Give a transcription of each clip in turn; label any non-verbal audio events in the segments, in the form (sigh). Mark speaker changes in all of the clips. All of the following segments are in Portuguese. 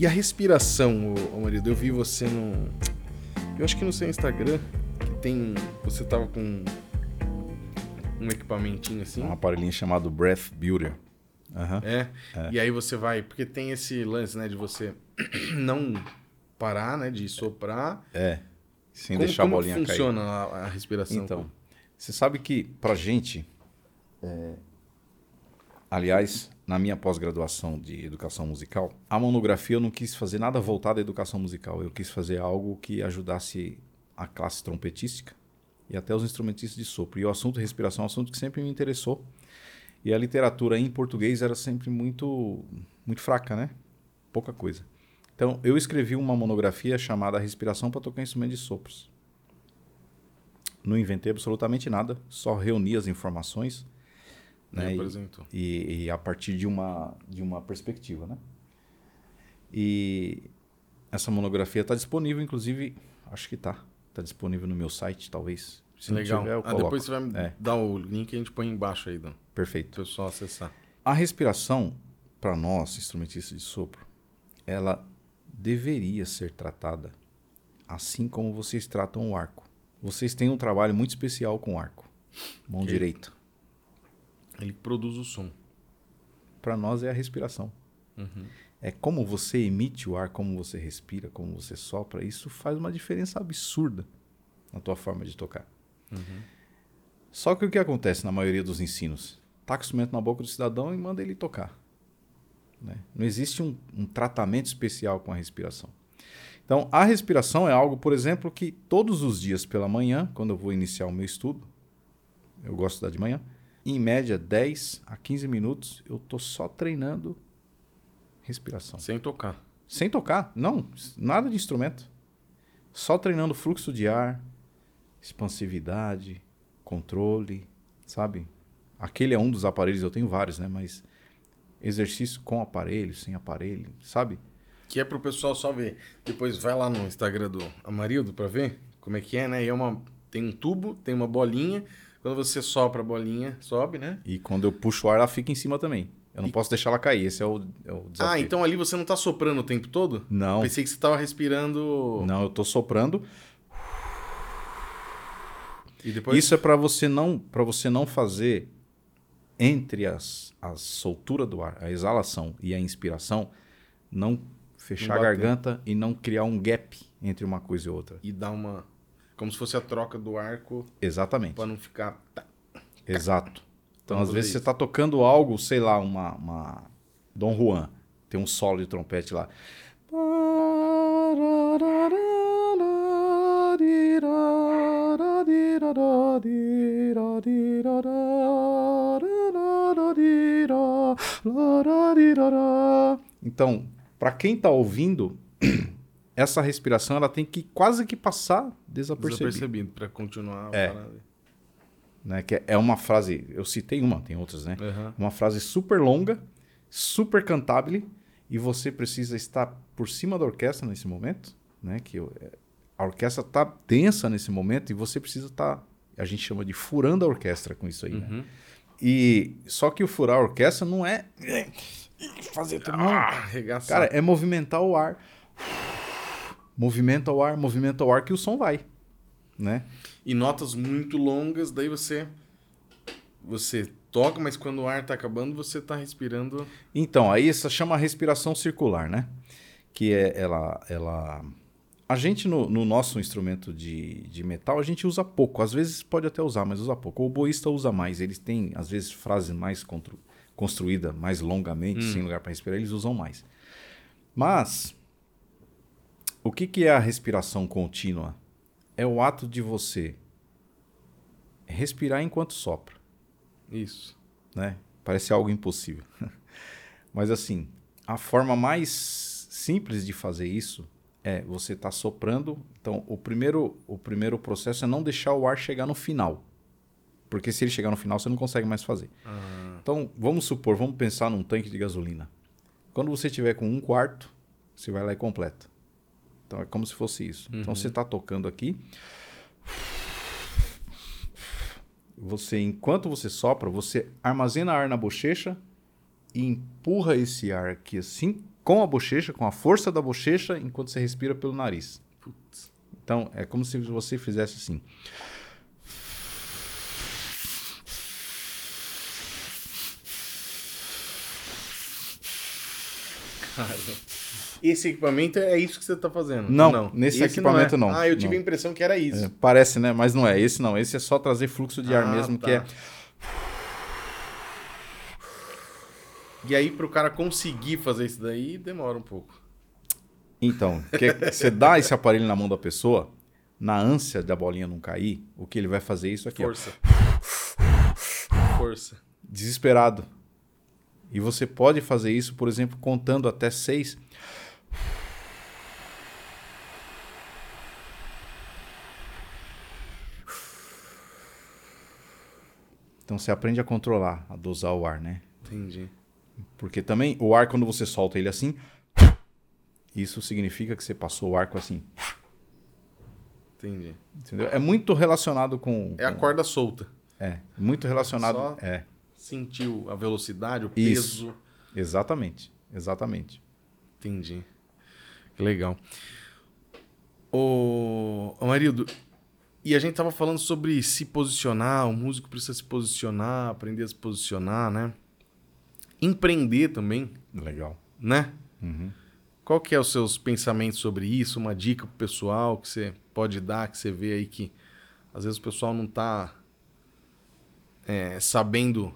Speaker 1: E a respiração, ô, ô marido? Eu vi você no. Eu acho que no seu Instagram, que tem. Você tava com um equipamentinho assim.
Speaker 2: Um aparelhinho chamado Breath Builder. Uhum.
Speaker 1: É? é. E aí você vai. Porque tem esse lance, né, de você (clears throat) não parar, né? De soprar.
Speaker 2: É. Sem como, deixar a bolinha
Speaker 1: cair. Como funciona
Speaker 2: a,
Speaker 1: a, respiração?
Speaker 2: Então, você sabe que pra gente. É... Aliás, na minha pós-graduação de educação musical, a monografia eu não quis fazer nada voltado à educação musical. Eu quis fazer algo que ajudasse a classe trompetística e até os instrumentistas de sopro. E o assunto respiração é um assunto que sempre me interessou. E a literatura em português era sempre muito, muito fraca, né? Pouca coisa. Então, eu escrevi uma monografia chamada Respiração para tocar instrumento de sopros. Não inventei absolutamente nada, só reuni as informações né? E, e, e, a partir de uma, de uma perspectiva, né? E essa monografia está disponível, inclusive, acho que está. Está disponível no meu site, talvez.
Speaker 1: Se Legal. Tiver, ah, depois você vai é. dar o link que a gente põe embaixo aí, Dan.
Speaker 2: Perfeito.
Speaker 1: Para o pessoal acessar.
Speaker 2: A respiração, para nós, instrumentistas de sopro, ela deveria ser tratada assim como vocês tratam o arco. Vocês têm um trabalho muito especial com o arco. Mão okay. direita.
Speaker 1: Ele produz o som.
Speaker 2: Para nós é a respiração.
Speaker 1: Uhum.
Speaker 2: É como você emite o ar, como você respira, como você sopra. Isso faz uma diferença absurda na tua forma de tocar.
Speaker 1: Uhum.
Speaker 2: Só que o que acontece na maioria dos ensinos? Taca o instrumento na boca do cidadão e manda ele tocar. Né? Não existe um, um tratamento especial com a respiração. Então, a respiração é algo, por exemplo, que todos os dias pela manhã, quando eu vou iniciar o meu estudo, eu gosto de dar de manhã, em média 10 a 15 minutos, eu tô só treinando respiração.
Speaker 1: Sem tocar.
Speaker 2: Sem tocar, não, nada de instrumento. Só treinando fluxo de ar, expansividade, controle, sabe? Aquele é um dos aparelhos, eu tenho vários, né? Mas exercício com aparelho, sem aparelho, sabe?
Speaker 1: Que é pro pessoal só ver. Depois vai lá no Instagram do Amarildo para ver como é que é, né? E é uma tem um tubo, tem uma bolinha, quando você sopra a bolinha, sobe, né?
Speaker 2: E quando eu puxo o ar, ela fica em cima também. Eu não e... posso deixar ela cair, esse é o, é o desafio.
Speaker 1: Ah, então ali você não está soprando o tempo todo?
Speaker 2: Não.
Speaker 1: Pensei que você estava respirando.
Speaker 2: Não, eu estou soprando. E depois... Isso é para você não para você não fazer entre as, a soltura do ar, a exalação e a inspiração, não fechar não a garganta e não criar um gap entre uma coisa e outra.
Speaker 1: E dar uma como se fosse a troca do arco.
Speaker 2: Exatamente.
Speaker 1: Para não ficar.
Speaker 2: Exato. Então, às vezes, isso. você está tocando algo, sei lá, uma, uma. Dom Juan. Tem um solo de trompete lá. Então, para quem está ouvindo, (clears throat) essa respiração ela tem que quase que passar desapercebido.
Speaker 1: Desapercebido para continuar.
Speaker 2: É. Né, que é uma frase, eu citei uma, tem outras, né?
Speaker 1: Uhum.
Speaker 2: Uma frase super longa, super cantável, e você precisa estar por cima da orquestra nesse momento, né? Que é, a orquestra está tensa nesse momento e você precisa estar, tá, a gente chama de furando a orquestra com isso aí, né?
Speaker 1: uhum. né?
Speaker 2: E só que o furar a orquestra não é fazer tudo, ah, Cara, é movimentar o ar movimenta o ar, movimenta o ar que o som vai, né?
Speaker 1: E notas muito longas, daí você você toca, mas quando o ar está acabando, você está respirando.
Speaker 2: Então, aí essa chama respiração circular, né? Que é ela ela a gente no, no, nosso instrumento de, de metal a gente usa pouco, às vezes pode até usar, mas usa pouco. O boísta usa mais, eles têm às vezes frase mais construída mais longamente, hum. sem lugar para respirar, eles usam mais. Mas o que, que é a respiração contínua? É o ato de você respirar enquanto sopra.
Speaker 1: Isso.
Speaker 2: Né? Parece algo impossível. (laughs) Mas assim, a forma mais simples de fazer isso é você estar tá soprando. Então, o primeiro, o primeiro processo é não deixar o ar chegar no final. Porque se ele chegar no final, você não consegue mais fazer.
Speaker 1: Ah.
Speaker 2: Então, vamos supor, vamos pensar num tanque de gasolina. Quando você tiver com um quarto, você vai lá e completa. Então é como se fosse isso. Então, uhum. Então você está tocando aqui. Você, enquanto você sopra, você armazena ar na bochecha e empurra esse ar aqui assim com a bochecha, com a força da bochecha, enquanto você respira pelo nariz.
Speaker 1: Putz.
Speaker 2: Então, é como se você fizesse assim.
Speaker 1: Cara, esse equipamento é isso que você tá fazendo?
Speaker 2: Não, nesse
Speaker 1: Esse
Speaker 2: equipamento
Speaker 1: é.
Speaker 2: não.
Speaker 1: Ah, eu tive
Speaker 2: Não.
Speaker 1: a impressão que era isso.
Speaker 2: É, parece, né? Mas não é. Esse não. Esse é só trazer fluxo de ar
Speaker 1: Ah,
Speaker 2: mesmo,
Speaker 1: tá.
Speaker 2: que é.
Speaker 1: E aí, pro cara conseguir fazer isso daí, demora um pouco.
Speaker 2: Então, que você dá esse aparelho na mão da pessoa, na ânsia da bolinha não cair, o que ele vai fazer é isso aqui, ó,
Speaker 1: Força. Força.
Speaker 2: desesperado. E você pode fazer isso, por exemplo, contando até seis. Então você aprende a controlar, a dosar o ar, né?
Speaker 1: Entendi.
Speaker 2: Porque também o ar, quando você solta ele assim, isso significa que você passou o arco assim.
Speaker 1: Entendi.
Speaker 2: Entendeu? É muito relacionado com.
Speaker 1: É a
Speaker 2: com-
Speaker 1: corda solta.
Speaker 2: É, muito relacionado.
Speaker 1: Só-
Speaker 2: É,
Speaker 1: Sentiu a velocidade, o
Speaker 2: Isso.
Speaker 1: peso.
Speaker 2: exatamente. Exatamente.
Speaker 1: Entendi. Que legal. Ô Marido, e a gente tava falando sobre se posicionar, o músico precisa se posicionar, aprender a se posicionar, né? Empreender também,
Speaker 2: Legal.
Speaker 1: né?
Speaker 2: Uhum.
Speaker 1: Qual que é os seus pensamentos sobre isso? Uma dica pro pessoal que você pode dar, que você vê aí que às vezes o pessoal não tá é, sabendo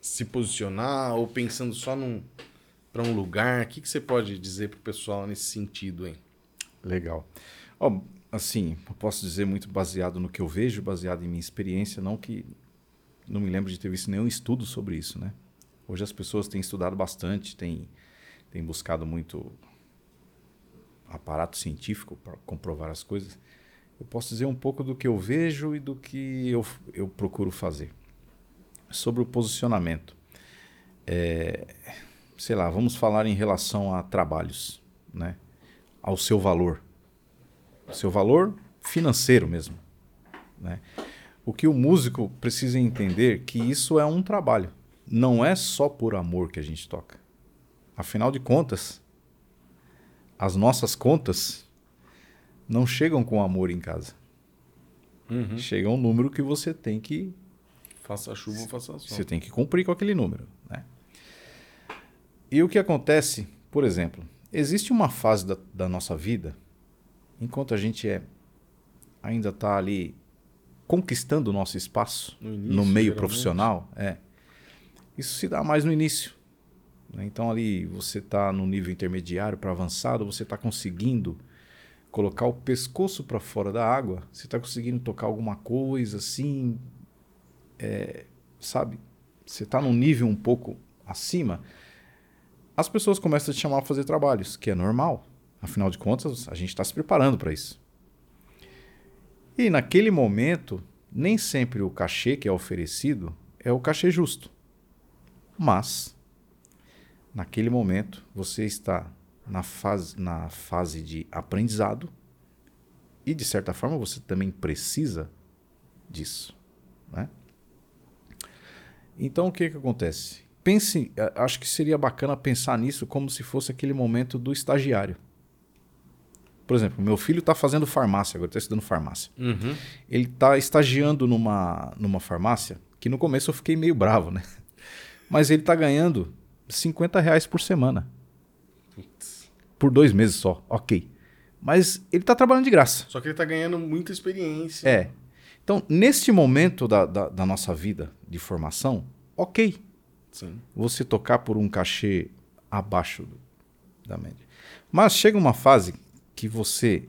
Speaker 1: se posicionar ou pensando só num para um lugar. O que, que você pode dizer pro pessoal nesse sentido aí?
Speaker 2: Legal. Ó, assim, eu posso dizer muito baseado no que eu vejo, baseado em minha experiência, não que não me lembro de ter visto nenhum estudo sobre isso, né? Hoje as pessoas têm estudado bastante, têm, têm buscado muito aparato científico para comprovar as coisas. Eu posso dizer um pouco do que eu vejo e do que eu, eu procuro fazer. Sobre o posicionamento. É, sei lá, vamos falar em relação a trabalhos, né? Ao seu valor. Seu valor financeiro mesmo, né? O que o músico precisa entender que isso é um trabalho. Não é só por amor que a gente toca. Afinal de contas, as nossas contas não chegam com amor em casa. Chega um número que você tem que
Speaker 1: Faça chuva ou faça sol.
Speaker 2: você tem que cumprir com aquele número. Né? E o que acontece, por exemplo, existe uma fase da, da nossa vida, enquanto a gente é ainda está ali conquistando o nosso espaço
Speaker 1: No
Speaker 2: no,
Speaker 1: início,
Speaker 2: meio
Speaker 1: geralmente.
Speaker 2: profissional, é. Isso se dá mais no início. né? Então ali você está no nível intermediário para avançado, você está conseguindo colocar o pescoço para fora da água, você está conseguindo tocar alguma coisa assim, é, sabe? Você está num nível um pouco acima, as pessoas começam a te chamar para fazer trabalhos, que é normal. Afinal de contas, a gente está se preparando para isso. E naquele momento, nem sempre o cachê que é oferecido é o cachê justo. Mas, naquele momento, você está na fase, na fase de aprendizado e, de certa forma, você também precisa disso. Né? Então, o que, que acontece? Pense, acho que seria bacana pensar nisso como se fosse aquele momento do estagiário. Por exemplo, meu filho está fazendo farmácia, agora está estudando farmácia.
Speaker 1: Uhum.
Speaker 2: Ele está estagiando numa, numa farmácia, que no começo eu fiquei meio bravo, né? Mas ele está ganhando 50 reais por semana. Por dois meses só, ok. Mas ele está trabalhando de graça.
Speaker 1: Só que ele tá ganhando muita experiência.
Speaker 2: É. Então, neste momento da, da, da nossa vida de formação, ok.
Speaker 1: Sim.
Speaker 2: Você tocar por um cachê abaixo do- da média. Mas chega uma fase que você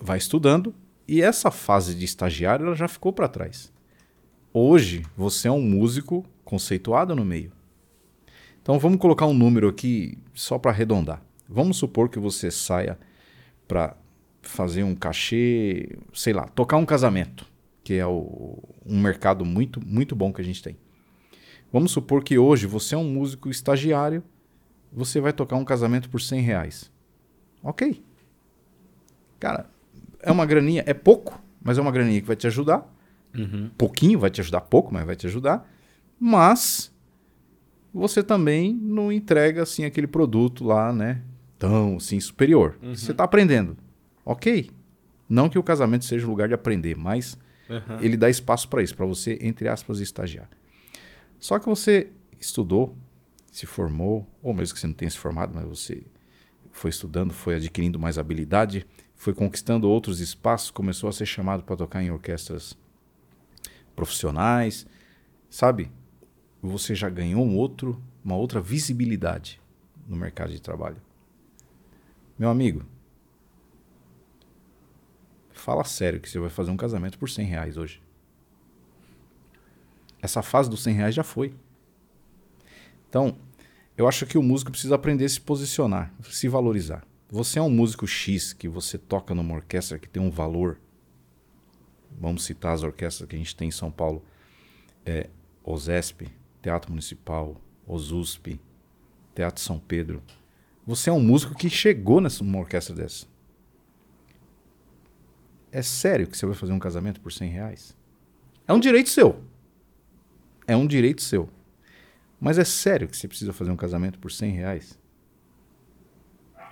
Speaker 2: vai estudando e essa fase de estagiário ela já ficou para trás. Hoje você é um músico conceituado no meio. Então vamos colocar um número aqui só para arredondar. Vamos supor que você saia para fazer um cachê, sei lá, tocar um casamento, que é o- um mercado muito muito bom que a gente tem. Vamos supor que hoje você é um músico estagiário, você vai tocar um casamento por 100 reais. Ok. Cara, é uma graninha, é pouco, mas é uma graninha que vai te ajudar.
Speaker 1: Uhum.
Speaker 2: Pouquinho vai te ajudar, pouco, mas vai te ajudar. Mas você também não entrega assim aquele produto lá, né? Tão assim superior.
Speaker 1: Uhum.
Speaker 2: Você está aprendendo. OK. Não que o casamento seja um lugar de aprender, mas
Speaker 1: Aham.
Speaker 2: ele dá espaço para isso, para você, entre aspas, estagiar. Só que você estudou, se formou, ou mesmo que você não tenha se formado, mas você foi estudando, foi adquirindo mais habilidade, foi conquistando outros espaços, começou a ser chamado para tocar em orquestras profissionais, sabe? Você já ganhou um outro, uma outra visibilidade no mercado de trabalho. Meu amigo, fala sério que você vai fazer um casamento por 100 reais hoje. Essa fase dos 100 reais já foi. Então, eu acho que o músico precisa aprender a se posicionar, se valorizar. Você é um músico X que você toca numa orquestra que tem um valor. Vamos citar as orquestras que a gente tem em São Paulo: é, OSESP, Teatro Municipal, OSUSP, Teatro São Pedro. Você é um músico que chegou nessa numa orquestra dessa. É sério que você vai fazer um casamento por 100 reais? É um direito seu. É um direito seu. Mas é sério que você precisa fazer um casamento por 100 reais?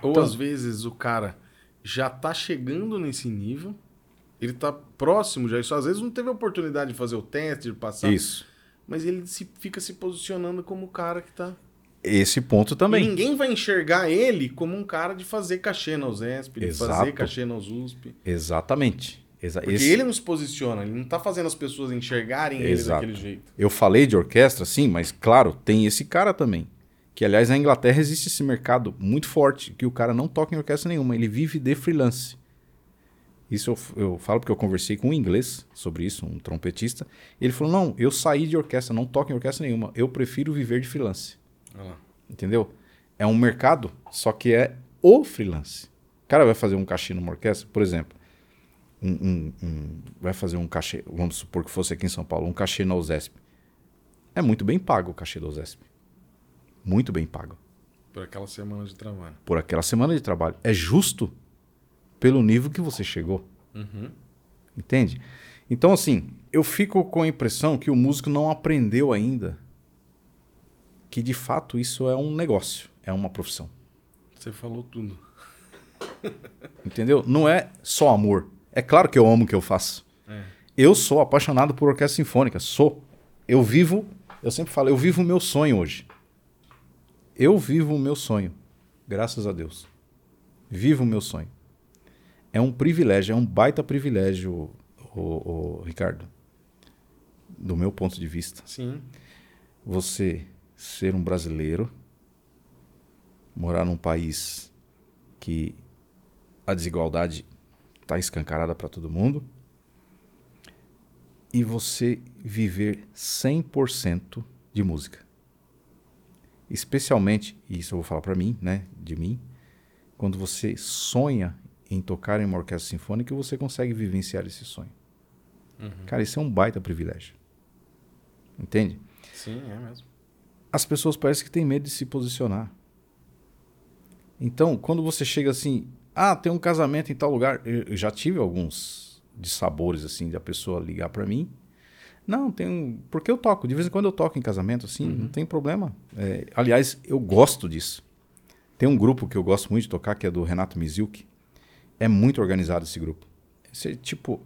Speaker 1: Ou
Speaker 2: Então-
Speaker 1: às vezes o cara já tá chegando nesse nível, ele tá próximo já, isso às vezes não teve a oportunidade de fazer o teste, de passar,
Speaker 2: Isso.
Speaker 1: mas ele se, fica se posicionando como o cara que tá.
Speaker 2: Esse ponto
Speaker 1: E
Speaker 2: também.
Speaker 1: ninguém vai enxergar ele como um cara de fazer cachê na USESP, de
Speaker 2: Exato.
Speaker 1: fazer cachê na USP.
Speaker 2: Exatamente. Exa
Speaker 1: Porque
Speaker 2: esse-
Speaker 1: ele não se posiciona, ele não tá fazendo as pessoas enxergarem ele
Speaker 2: Exato.
Speaker 1: daquele jeito.
Speaker 2: Eu falei de orquestra, sim, mas claro, tem esse cara também. Que, aliás, na Inglaterra existe esse mercado muito forte, que o cara não toca em orquestra nenhuma, ele vive de freelance. Isso eu, eu falo porque eu conversei com um inglês sobre isso, um trompetista. Ele falou: não, eu saí de orquestra, não toco em orquestra nenhuma, eu prefiro viver de freelance.
Speaker 1: Lá.
Speaker 2: Entendeu? É um mercado, só que é o freelance. O cara vai fazer um cachê numa orquestra, por exemplo, um, um- um- vai fazer um cachê, vamos supor que fosse aqui em São Paulo, um cachê na USESP. É muito bem pago o cachê da USESP. Muito bem pago.
Speaker 1: Por aquela semana de trabalho.
Speaker 2: Por aquela semana de trabalho. É justo pelo nível que você chegou.
Speaker 1: Uhum.
Speaker 2: Entende? Então, assim, eu fico com a impressão que o músico não aprendeu ainda que de fato isso é um negócio, é uma profissão.
Speaker 1: Você falou tudo.
Speaker 2: Entendeu? Não é só amor. É claro que eu amo o que eu faço.
Speaker 1: É.
Speaker 2: Eu sou apaixonado por orquestra sinfônica. Sou. Eu vivo, eu sempre falo, eu vivo o meu sonho hoje. Eu vivo o meu sonho. Graças a Deus. Vivo o meu sonho. É um privilégio, é um baita privilégio, o, o, Ricardo. Do meu ponto de vista.
Speaker 1: Sim.
Speaker 2: Você ser um brasileiro, morar num país que a desigualdade está escancarada para todo mundo, e você viver 100% de música. Especialmente, e isso eu vou falar para mim, né, de mim, quando você sonha em tocar em uma orquestra sinfônica você consegue vivenciar esse sonho. Cara, isso é um baita privilégio. Entende?
Speaker 1: Sim, é mesmo.
Speaker 2: as pessoas parecem que têm medo de se posicionar. Então, quando você chega assim, ah, tem um casamento em tal lugar, eu já tive alguns de sabores assim, da pessoa ligar para mim. Não, tem um, porque eu toco, de vez em quando eu toco em casamento assim, não tem problema. É, aliás, eu gosto disso. Tem um grupo que eu gosto muito de tocar que é do Renato Miziuk. É muito organizado esse grupo. Esse, tipo,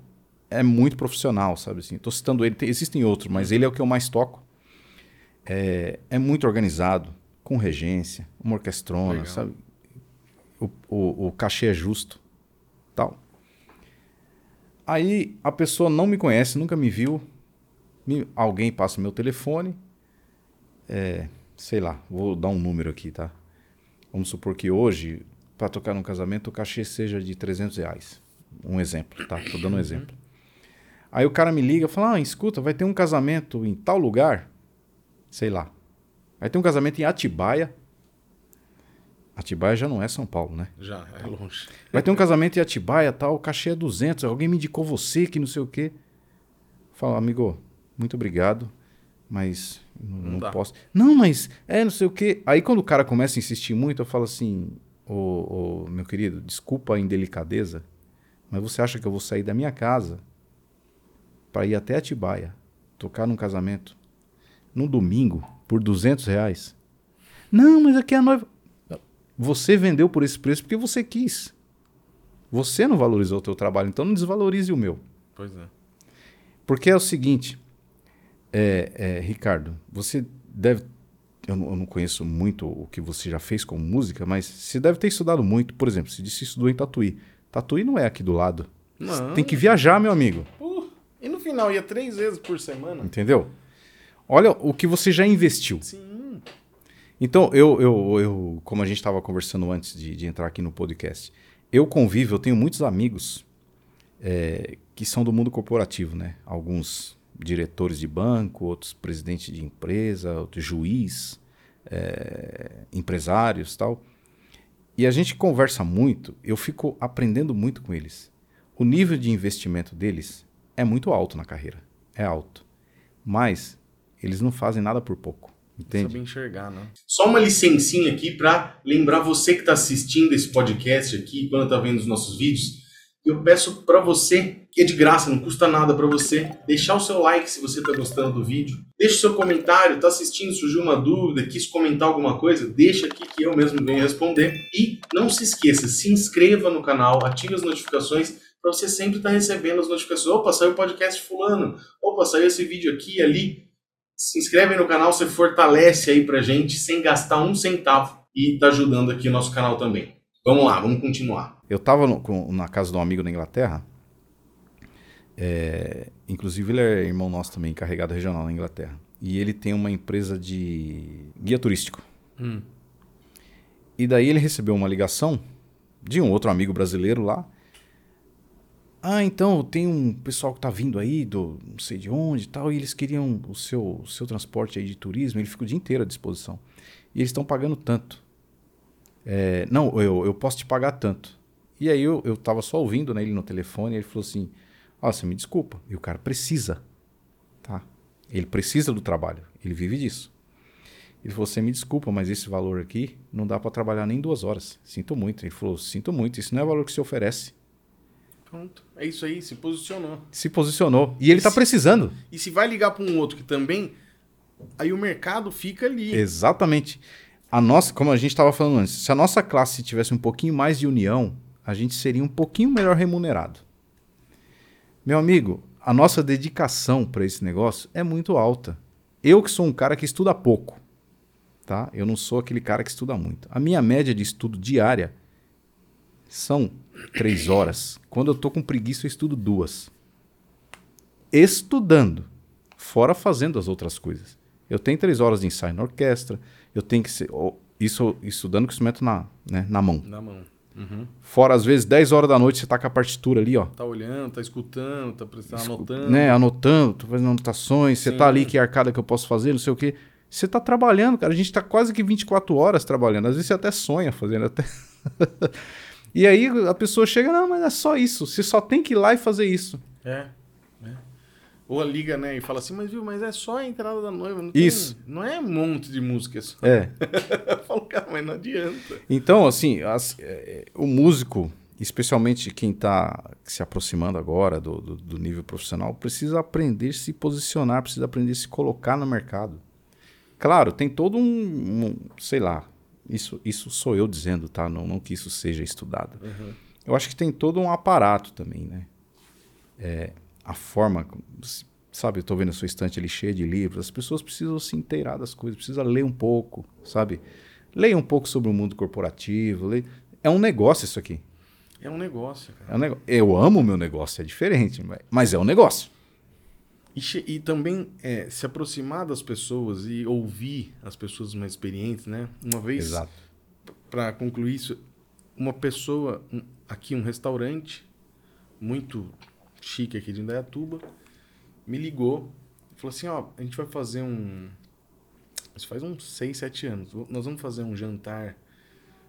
Speaker 2: é muito profissional, sabe assim. Tô citando ele, tem- existem outros, mas ele é o que eu mais toco é, é muito organizado, com regência, uma orquestrona,
Speaker 1: Legal.
Speaker 2: sabe? O, o, o cachê é justo, tal. Aí a pessoa não me conhece, nunca me viu, me- alguém passa o meu telefone, é, sei lá, vou dar um número aqui, tá? Vamos supor que hoje, para tocar num casamento, o cachê seja de 300 reais. Um exemplo, tá? Tô dando um exemplo. Aí o cara me liga e fala, ah, escuta, vai ter um casamento em tal lugar, sei lá. Vai ter um casamento em Atibaia. Atibaia já não é São Paulo, né?
Speaker 1: Já, é longe.
Speaker 2: Vai ter um casamento em Atibaia, tal, o cachê é 200, alguém me indicou você que não sei o quê. Fala, amigo, muito obrigado, mas não,
Speaker 1: Não
Speaker 2: posso. Não, mas é não sei o quê. Aí quando o cara começa a insistir muito, eu falo assim, ô, ô, meu querido, desculpa a indelicadeza, mas você acha que eu vou sair da minha casa para ir até Atibaia, tocar num casamento? num domingo por 200 reais. Não, mas aqui é a noiva. Você vendeu por esse preço porque você quis. Você não valorizou o teu trabalho, então não desvalorize o meu.
Speaker 1: Pois é.
Speaker 2: Porque é o seguinte, é, é, Ricardo, você deve. Eu não, eu não conheço muito o que você já fez com música, mas você deve ter estudado muito. Por exemplo, você disse que estudou em Tatuí. Tatuí não é aqui do lado.
Speaker 1: Não.
Speaker 2: Tem que viajar, meu amigo.
Speaker 1: Uh, e no final ia três vezes por semana?
Speaker 2: Entendeu? Olha o que você já investiu.
Speaker 1: Sim.
Speaker 2: Então, eu, eu, eu como a gente estava conversando antes de, de entrar aqui no podcast, eu convivo, eu tenho muitos amigos é, que são do mundo corporativo, né? Alguns diretores de banco, outros presidentes de empresa, outros juiz, é, empresários tal. E a gente conversa muito, eu fico aprendendo muito com eles. O nível de investimento deles é muito alto na carreira, é alto. Mas eles não fazem nada por pouco, entende?
Speaker 1: Saber enxergar, né?
Speaker 3: Só uma licencinha aqui para lembrar você que está assistindo esse podcast aqui, quando está vendo os nossos vídeos, eu peço para você, que é de graça, não custa nada para você, deixar o seu like se você está gostando do vídeo, deixa o seu comentário, está assistindo, surgiu uma dúvida, quis comentar alguma coisa, deixa aqui que eu mesmo venho responder. E não se esqueça, se inscreva no canal, ative as notificações para você sempre estar recebendo as notificações. Opa, saiu o podcast fulano, opa, saiu esse vídeo aqui ali. Se inscreve no canal, você fortalece aí pra gente sem gastar um centavo e tá ajudando aqui o nosso canal também. Vamos lá, vamos continuar.
Speaker 2: Eu estava na casa de um amigo na Inglaterra. é, inclusive, ele é irmão nosso também, encarregado regional na Inglaterra. E ele tem uma empresa de guia turístico.
Speaker 1: Hum.
Speaker 2: E daí ele recebeu uma ligação de um outro amigo brasileiro lá. Ah, então tem um pessoal que tá vindo aí do não sei de onde e tal, e eles queriam o seu, o seu transporte aí de turismo, ele fica o dia inteiro à disposição. E eles estão pagando tanto. É, não, eu, eu posso te pagar tanto. E aí eu, eu tava só ouvindo né, ele no telefone, e ele falou assim: Ó, você me desculpa. E o cara precisa. Tá? Ele precisa do trabalho. Ele vive disso. Ele falou: Você me desculpa, mas esse valor aqui não dá para trabalhar nem duas horas. Sinto muito. Ele falou: Sinto muito. Isso não é o valor que se oferece.
Speaker 1: Pronto. É isso aí, se posicionou.
Speaker 2: Se posicionou. E ele tá
Speaker 1: Se-
Speaker 2: precisando.
Speaker 1: E se vai ligar para um outro que também, aí o mercado fica ali.
Speaker 2: Exatamente. A nossa, como a gente estava falando antes, se a nossa classe tivesse um pouquinho mais de união, a gente seria um pouquinho melhor remunerado. Meu amigo, a nossa dedicação para esse negócio é muito alta. Eu que sou um cara que estuda pouco, tá? Eu não sou aquele cara que estuda muito. A minha média de estudo diária são três horas. Quando eu tô com preguiça, eu estudo duas. Estudando, fora fazendo as outras coisas. Eu tenho três horas de ensaio na orquestra, eu tenho que ser. Isso estudando com o instrumento na, né, na mão.
Speaker 1: Na mão. Uhum.
Speaker 2: Fora, às vezes, 10 horas da noite, você tá com a partitura ali, ó.
Speaker 1: Tá olhando, tá escutando, tá prestando,
Speaker 2: Escu-
Speaker 1: anotando.
Speaker 2: Né, anotando, tô fazendo anotações, você tá ali, que arcada que eu posso fazer, não sei o quê. Você tá trabalhando, cara. A gente tá quase que 24 horas trabalhando. Às vezes você até sonha fazendo até. (laughs) e aí a pessoa chega, não, mas é só isso. Você só tem que ir lá e fazer isso.
Speaker 1: É. é. Ou liga, né, e fala assim, mas viu, mas é só a entrada da noiva. Não tem-
Speaker 2: Isso.
Speaker 1: não é um monte de música. É só...
Speaker 2: É. (laughs)
Speaker 1: Eu falo, cara, mas não adianta.
Speaker 2: Então, assim, as- é, o músico, especialmente quem está se aproximando agora do, do- do nível profissional, precisa aprender a se posicionar, precisa aprender a se colocar no mercado. Claro, tem todo um, um- sei lá, isso, isso sou eu dizendo, tá? Não, não que isso seja estudado. Eu acho que tem todo um aparato também, né? É, a forma, sabe, eu tô vendo a sua estante ali cheia de livros, as pessoas precisam se inteirar das coisas, precisam ler um pouco, sabe? Leia um pouco sobre o mundo corporativo, leia- é um negócio isso aqui.
Speaker 1: É um negócio, cara.
Speaker 2: É um nego... Eu amo o meu negócio, é diferente, mas é um negócio.
Speaker 1: E, e também é, se aproximar das pessoas e ouvir as pessoas mais experientes, né? Uma vez, para concluir isso, uma pessoa, um- aqui um restaurante muito chique aqui de Indaiatuba, me ligou e falou assim, ó, a gente vai fazer um... Isso faz uns 6, 7 anos. Nós vamos fazer um jantar,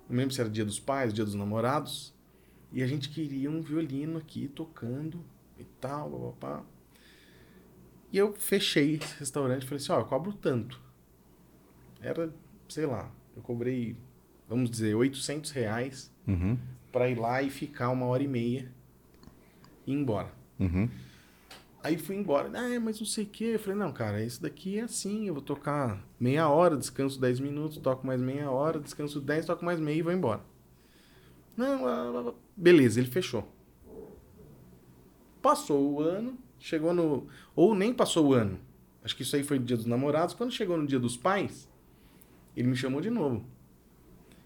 Speaker 1: não lembro se era dia dos pais, dia dos namorados, e a gente queria um violino aqui tocando e tal, papapá. E eu fechei esse restaurante e falei assim, ó, eu cobro tanto. Era, sei lá, eu cobrei, vamos dizer, 800 reais
Speaker 2: Uhum,
Speaker 1: para ir lá e ficar uma hora e meia e ir embora.
Speaker 2: uhum.
Speaker 1: Aí fui embora. Ah, mas não sei o quê. Eu falei, não, cara, esse daqui é assim. Eu vou tocar meia hora, descanso 10 minutos, toco mais meia hora, descanso 10, toco mais meia e vou embora. Não, beleza, ele fechou. Passou o ano, chegou no. Ou nem passou o ano. Acho que isso aí foi no dia dos namorados. Quando chegou no dia dos pais, ele me chamou de novo.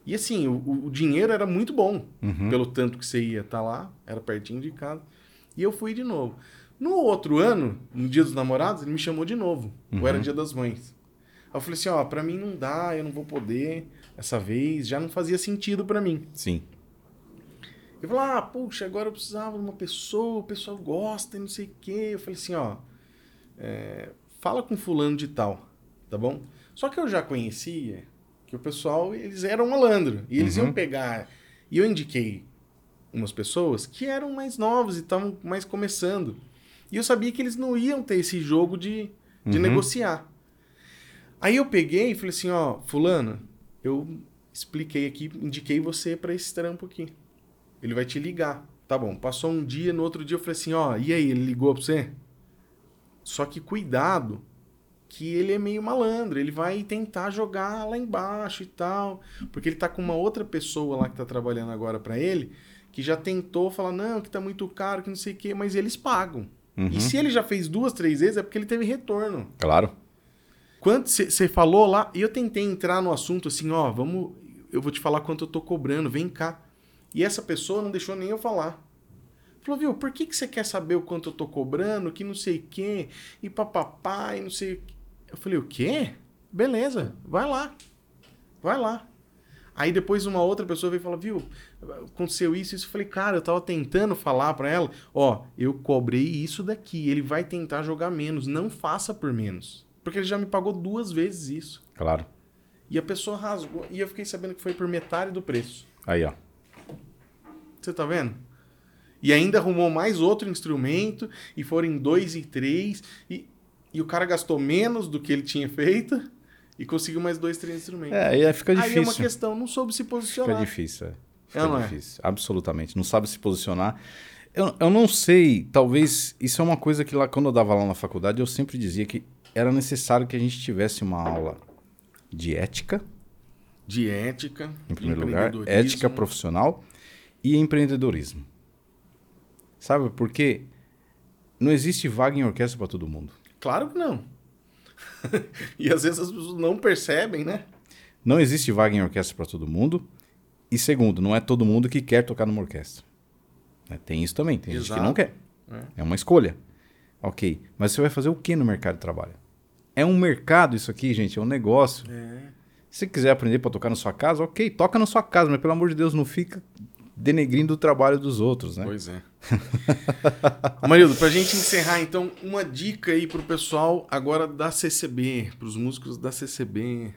Speaker 1: E assim, o, o dinheiro era muito bom,
Speaker 2: Uhum.
Speaker 1: pelo tanto que você ia estar lá, era pertinho de casa. E eu fui de novo. No outro ano, no dia dos namorados, ele me chamou de novo. Ou era dia das mães. Aí eu falei assim, ó, pra mim não dá, eu não vou poder essa vez, já não fazia sentido pra mim.
Speaker 2: Sim.
Speaker 1: Eu falei, ah, puxa, agora eu precisava de uma pessoa, o pessoal gosta e não sei o quê. Eu falei assim, ó, é, fala com fulano de tal, tá bom? Só que eu já conhecia que o pessoal, eles eram malandro. E eles
Speaker 2: Uhum.
Speaker 1: iam pegar... E eu indiquei umas pessoas que eram mais novos e estavam mais começando. E eu sabia que eles não iam ter esse jogo de, de
Speaker 2: Uhum.
Speaker 1: negociar. Aí eu peguei e falei assim, ó, fulano, eu expliquei aqui, indiquei você pra esse trampo aqui. Ele vai te ligar. Tá bom, passou um dia, no outro dia eu falei assim, ó, e aí, ele ligou pra você? Só que cuidado, que ele é meio malandro, ele vai tentar jogar lá embaixo e tal, porque ele tá com uma outra pessoa lá que tá trabalhando agora pra ele, que já tentou falar, não, que tá muito caro, que não sei o quê, mas eles pagam.
Speaker 2: Uhum.
Speaker 1: E se ele já fez duas, três vezes, é porque ele teve retorno.
Speaker 2: Claro.
Speaker 1: Quanto você falou lá, e eu tentei entrar no assunto assim, ó, vamos, eu vou te falar quanto eu tô cobrando, vem cá. E essa pessoa não deixou nem eu falar. Falou, viu, por que que você quer saber o quanto eu tô cobrando, que não sei o quê, e papapá, e não sei o quê. Eu falei, o quê? Beleza, vai lá, vai lá. Aí depois uma outra pessoa veio e falou, viu, aconteceu isso, isso. Eu falei, cara, eu tava tentando falar pra ela, ó, eu cobrei isso daqui, ele vai tentar jogar menos, não faça por menos. Porque ele já me pagou duas vezes isso.
Speaker 2: Claro.
Speaker 1: E a pessoa rasgou, e eu fiquei sabendo que foi por metade do preço.
Speaker 2: Aí, ó.
Speaker 1: Você tá vendo? E ainda arrumou mais outro instrumento, e foram em dois e três, e, e o cara gastou menos do que ele tinha feito, e conseguiu mais dois, três instrumentos.
Speaker 2: É, aí fica
Speaker 1: Aí é
Speaker 2: difícil.
Speaker 1: uma questão, não soube se
Speaker 2: Fica
Speaker 1: posicionar.
Speaker 2: difícil, é. Fica
Speaker 1: É não é?
Speaker 2: difícil. Absolutamente. Não sabe se posicionar. Eu, eu não sei, talvez isso é uma coisa que lá quando eu dava lá na faculdade eu sempre dizia que era necessário que a gente tivesse uma aula de ética,
Speaker 1: De ética,
Speaker 2: em primeiro lugar, ética profissional e empreendedorismo. Sabe? Porque não existe vaga em orquestra para todo mundo.
Speaker 1: Claro que não. (laughs) e às vezes as pessoas não percebem, né?
Speaker 2: Não existe vaga em orquestra para todo mundo. E segundo, não é todo mundo que quer tocar numa orquestra. né? Tem isso também, tem gente que
Speaker 1: Exato.
Speaker 2: não quer.
Speaker 1: É.
Speaker 2: É uma escolha. Ok, mas você vai fazer o que no mercado de trabalho? É um mercado isso aqui, gente, é um negócio.
Speaker 1: É.
Speaker 2: Se quiser aprender para tocar na sua casa, ok, toca na sua casa, mas pelo amor de Deus, não fica denegrindo o trabalho dos outros, né?
Speaker 1: Pois é. Marildo, pra gente encerrar, então, uma dica aí pro pessoal agora da CCB, pros músicos da CCB,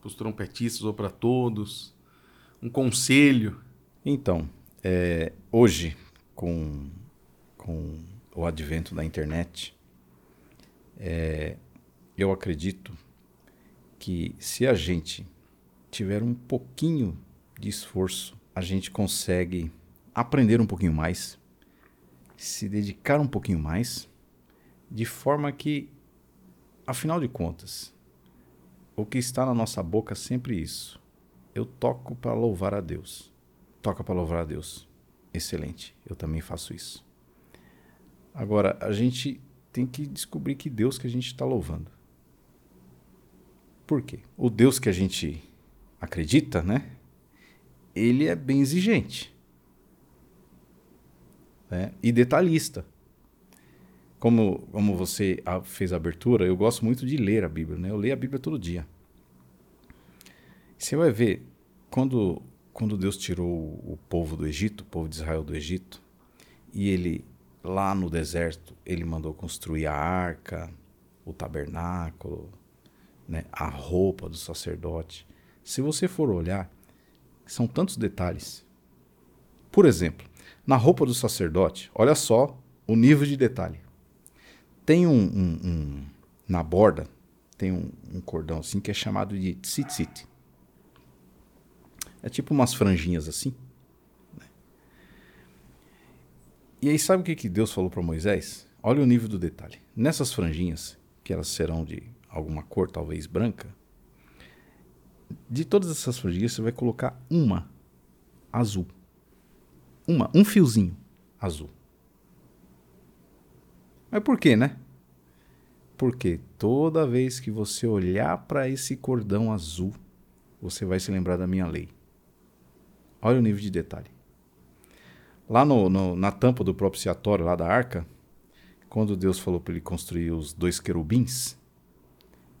Speaker 1: pros trompetistas ou pra todos. Um conselho.
Speaker 2: Então, é, hoje, com, com o advento da internet, é, eu acredito que se a gente tiver um pouquinho de esforço, a gente consegue aprender um pouquinho mais, se dedicar um pouquinho mais, de forma que, afinal de contas, o que está na nossa boca é sempre isso. Eu toco para louvar a Deus toca para louvar a Deus. Excelente. Eu também faço isso. Agora, a gente tem que descobrir que Deus que a gente está louvando. Por quê? O Deus que a gente acredita, né? Ele é bem exigente. Né? E detalhista. Como, como você fez a abertura, eu gosto muito de ler a Bíblia, né? Eu leio a Bíblia todo dia. Você vai ver, quando, quando Deus tirou o povo do Egito, o povo de Israel do Egito, e ele, lá no deserto, ele mandou construir a arca, o tabernáculo, né, a roupa do sacerdote. Se você for olhar, são tantos detalhes. Por exemplo, na roupa do sacerdote, olha só o nível de detalhe. Tem um, um- um- na borda, tem um, um cordão assim que é chamado de tzitzit. É tipo umas franjinhas assim. né? E aí sabe o que, que Deus falou para Moisés? Olha o nível do detalhe. Nessas franjinhas, que elas serão de alguma cor, talvez branca, de todas essas franjinhas você vai colocar uma azul. Uma, um fiozinho azul. Mas por quê, né? Porque toda vez que você olhar para esse cordão azul, você vai se lembrar da minha lei. Olha o nível de detalhe. Lá no, no, na tampa do propiciatório, lá da arca, quando Deus falou para ele construir os dois querubins,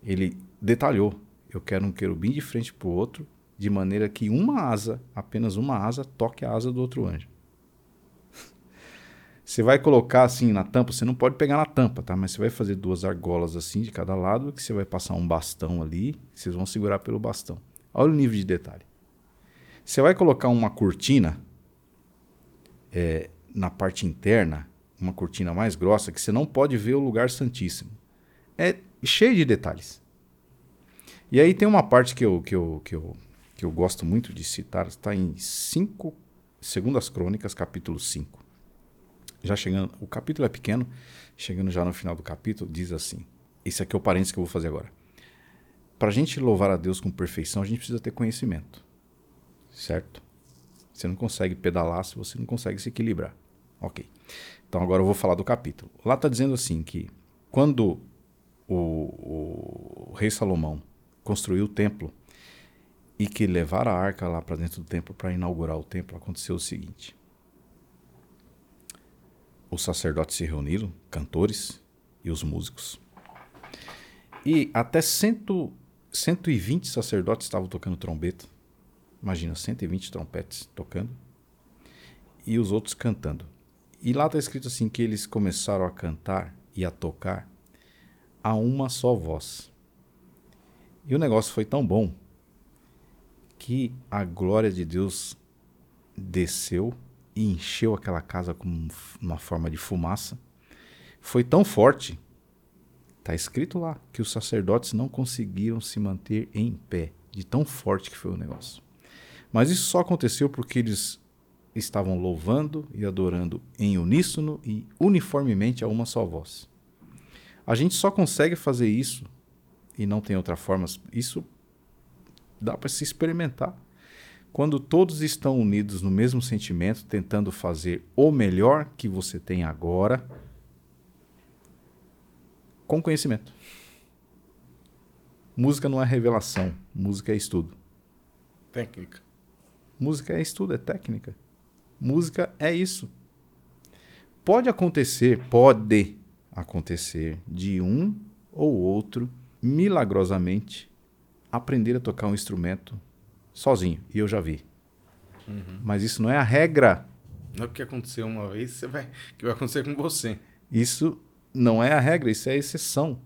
Speaker 2: ele detalhou: eu quero um querubim de frente para o outro, de maneira que uma asa, apenas uma asa, toque a asa do outro anjo. (laughs) Você vai colocar assim na tampa, você não pode pegar na tampa, tá? Mas você vai fazer duas argolas assim de cada lado, que você vai passar um bastão ali, vocês vão segurar pelo bastão. Olha o nível de detalhe. Você vai colocar uma cortina é, na parte interna, uma cortina mais grossa, que você não pode ver o lugar santíssimo. É cheio de detalhes. E aí tem uma parte que eu, que eu, que eu, que eu gosto muito de citar, está em 5, Segundas Crônicas, capítulo 5 já chegando, o capítulo é pequeno, chegando já no final do capítulo, diz assim: esse aqui é o parênteses que eu vou fazer agora. Para a gente louvar a Deus com perfeição, a gente precisa ter conhecimento, certo? Você não consegue pedalar se você não consegue se equilibrar. Ok. Então agora eu vou falar do capítulo. Lá está dizendo assim que quando o, o, o rei Salomão construiu o templo e que levaram a arca lá para dentro do templo para inaugurar o templo, aconteceu o seguinte os sacerdotes se reuniram, cantores e os músicos. E até cento, 120 sacerdotes estavam tocando trombeta. Imagina, 120 trompetes tocando. E os outros cantando. E lá está escrito assim que eles começaram a cantar e a tocar a uma só voz. E o negócio foi tão bom que a glória de Deus desceu e encheu aquela casa com uma forma de fumaça. Foi tão forte, está escrito lá, que os sacerdotes não conseguiram se manter em pé, de tão forte que foi o negócio. Mas isso só aconteceu porque eles estavam louvando e adorando em uníssono e uniformemente a uma só voz. A gente só consegue fazer isso e não tem outra forma. Isso dá para se experimentar. Quando todos estão unidos no mesmo sentimento, tentando fazer o melhor que você tem agora, com conhecimento. Música não é revelação, música é estudo.
Speaker 1: Técnica.
Speaker 2: Música é estudo, é técnica. Música é isso. Pode acontecer, pode acontecer de um ou outro milagrosamente aprender a tocar um instrumento sozinho. E eu já vi. Uhum. Mas isso não é a regra.
Speaker 1: Não é porque aconteceu uma vez você vai, que vai acontecer com você.
Speaker 2: Isso não é a regra, isso é a exceção.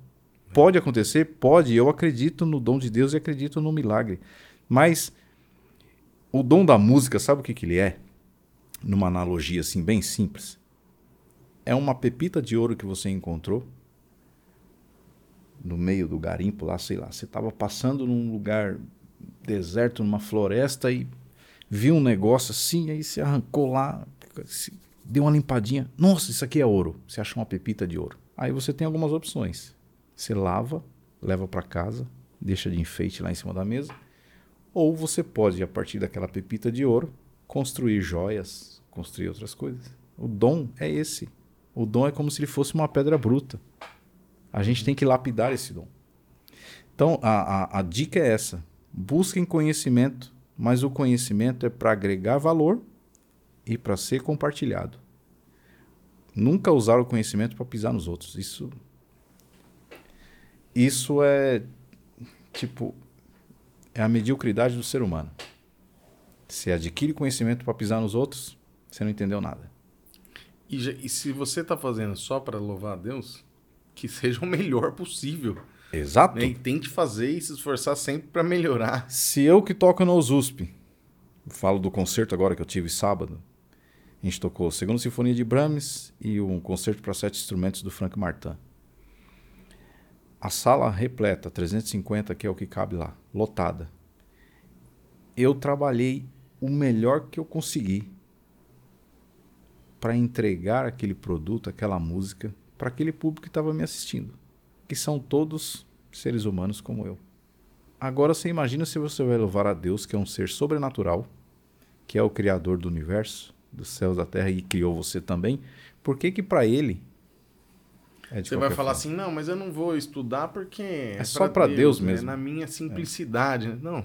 Speaker 2: Pode acontecer? Pode. Eu acredito no dom de Deus e acredito no milagre. Mas o dom da música, sabe o que, que ele é? Numa analogia assim, bem simples. É uma pepita de ouro que você encontrou no meio do garimpo lá, sei lá. Você estava passando num lugar deserto, numa floresta e viu um negócio assim, aí você arrancou lá, deu uma limpadinha. Nossa, isso aqui é ouro. Você achou uma pepita de ouro. Aí você tem algumas opções. Você lava, leva para casa, deixa de enfeite lá em cima da mesa. Ou você pode, a partir daquela pepita de ouro, construir joias, construir outras coisas. O dom é esse. O dom é como se ele fosse uma pedra bruta. A gente tem que lapidar esse dom. Então, a, a, a dica é essa. Busquem conhecimento, mas o conhecimento é para agregar valor e para ser compartilhado. Nunca usar o conhecimento para pisar nos outros. Isso isso é tipo é a mediocridade do ser humano. Você adquire conhecimento para pisar nos outros, você não entendeu nada.
Speaker 1: E, e se você está fazendo só para louvar a Deus, que seja o melhor possível.
Speaker 2: Exato.
Speaker 1: Né? E tente fazer e se esforçar sempre para melhorar.
Speaker 2: Se eu que toco no USP, falo do concerto agora que eu tive sábado, a gente tocou a Segunda Sinfonia de Brahms e um concerto para sete instrumentos do Frank Martin. A sala repleta, 350 que é o que cabe lá, lotada. Eu trabalhei o melhor que eu consegui para entregar aquele produto, aquela música para aquele público que estava me assistindo, que são todos seres humanos como eu. Agora você imagina se você vai louvar a Deus, que é um ser sobrenatural, que é o criador do universo, dos céus, da terra e criou você também. Por que que para ele
Speaker 1: é você vai falar forma? assim, não, mas eu não vou estudar porque é,
Speaker 2: é só para Deus, Deus, mesmo,
Speaker 1: é na minha simplicidade, é. não.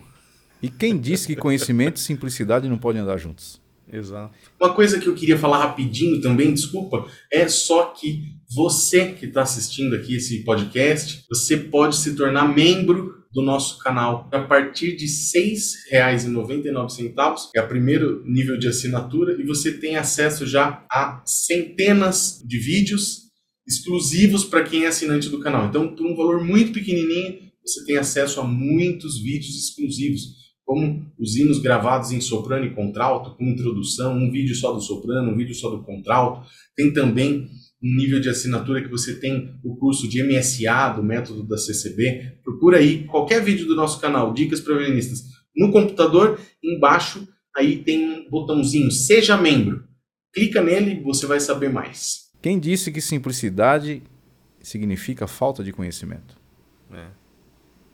Speaker 2: E quem disse que conhecimento e simplicidade não podem andar juntos?
Speaker 1: Exato.
Speaker 3: Uma coisa que eu queria falar rapidinho também, desculpa, é só que você que está assistindo aqui esse podcast, você pode se tornar membro do nosso canal a partir de R$ 6,99, que é o primeiro nível de assinatura, e você tem acesso já a centenas de vídeos exclusivos para quem é assinante do canal. Então, por um valor muito pequenininho, você tem acesso a muitos vídeos exclusivos como os hinos gravados em soprano e contralto, com introdução, um vídeo só do soprano, um vídeo só do contralto. Tem também nível de assinatura que você tem o curso de MSA, do método da CCB. Procura aí qualquer vídeo do nosso canal, Dicas para Violinistas, no computador, embaixo, aí tem um botãozinho, Seja Membro. Clica nele e você vai saber mais.
Speaker 2: Quem disse que simplicidade significa falta de conhecimento?
Speaker 1: É.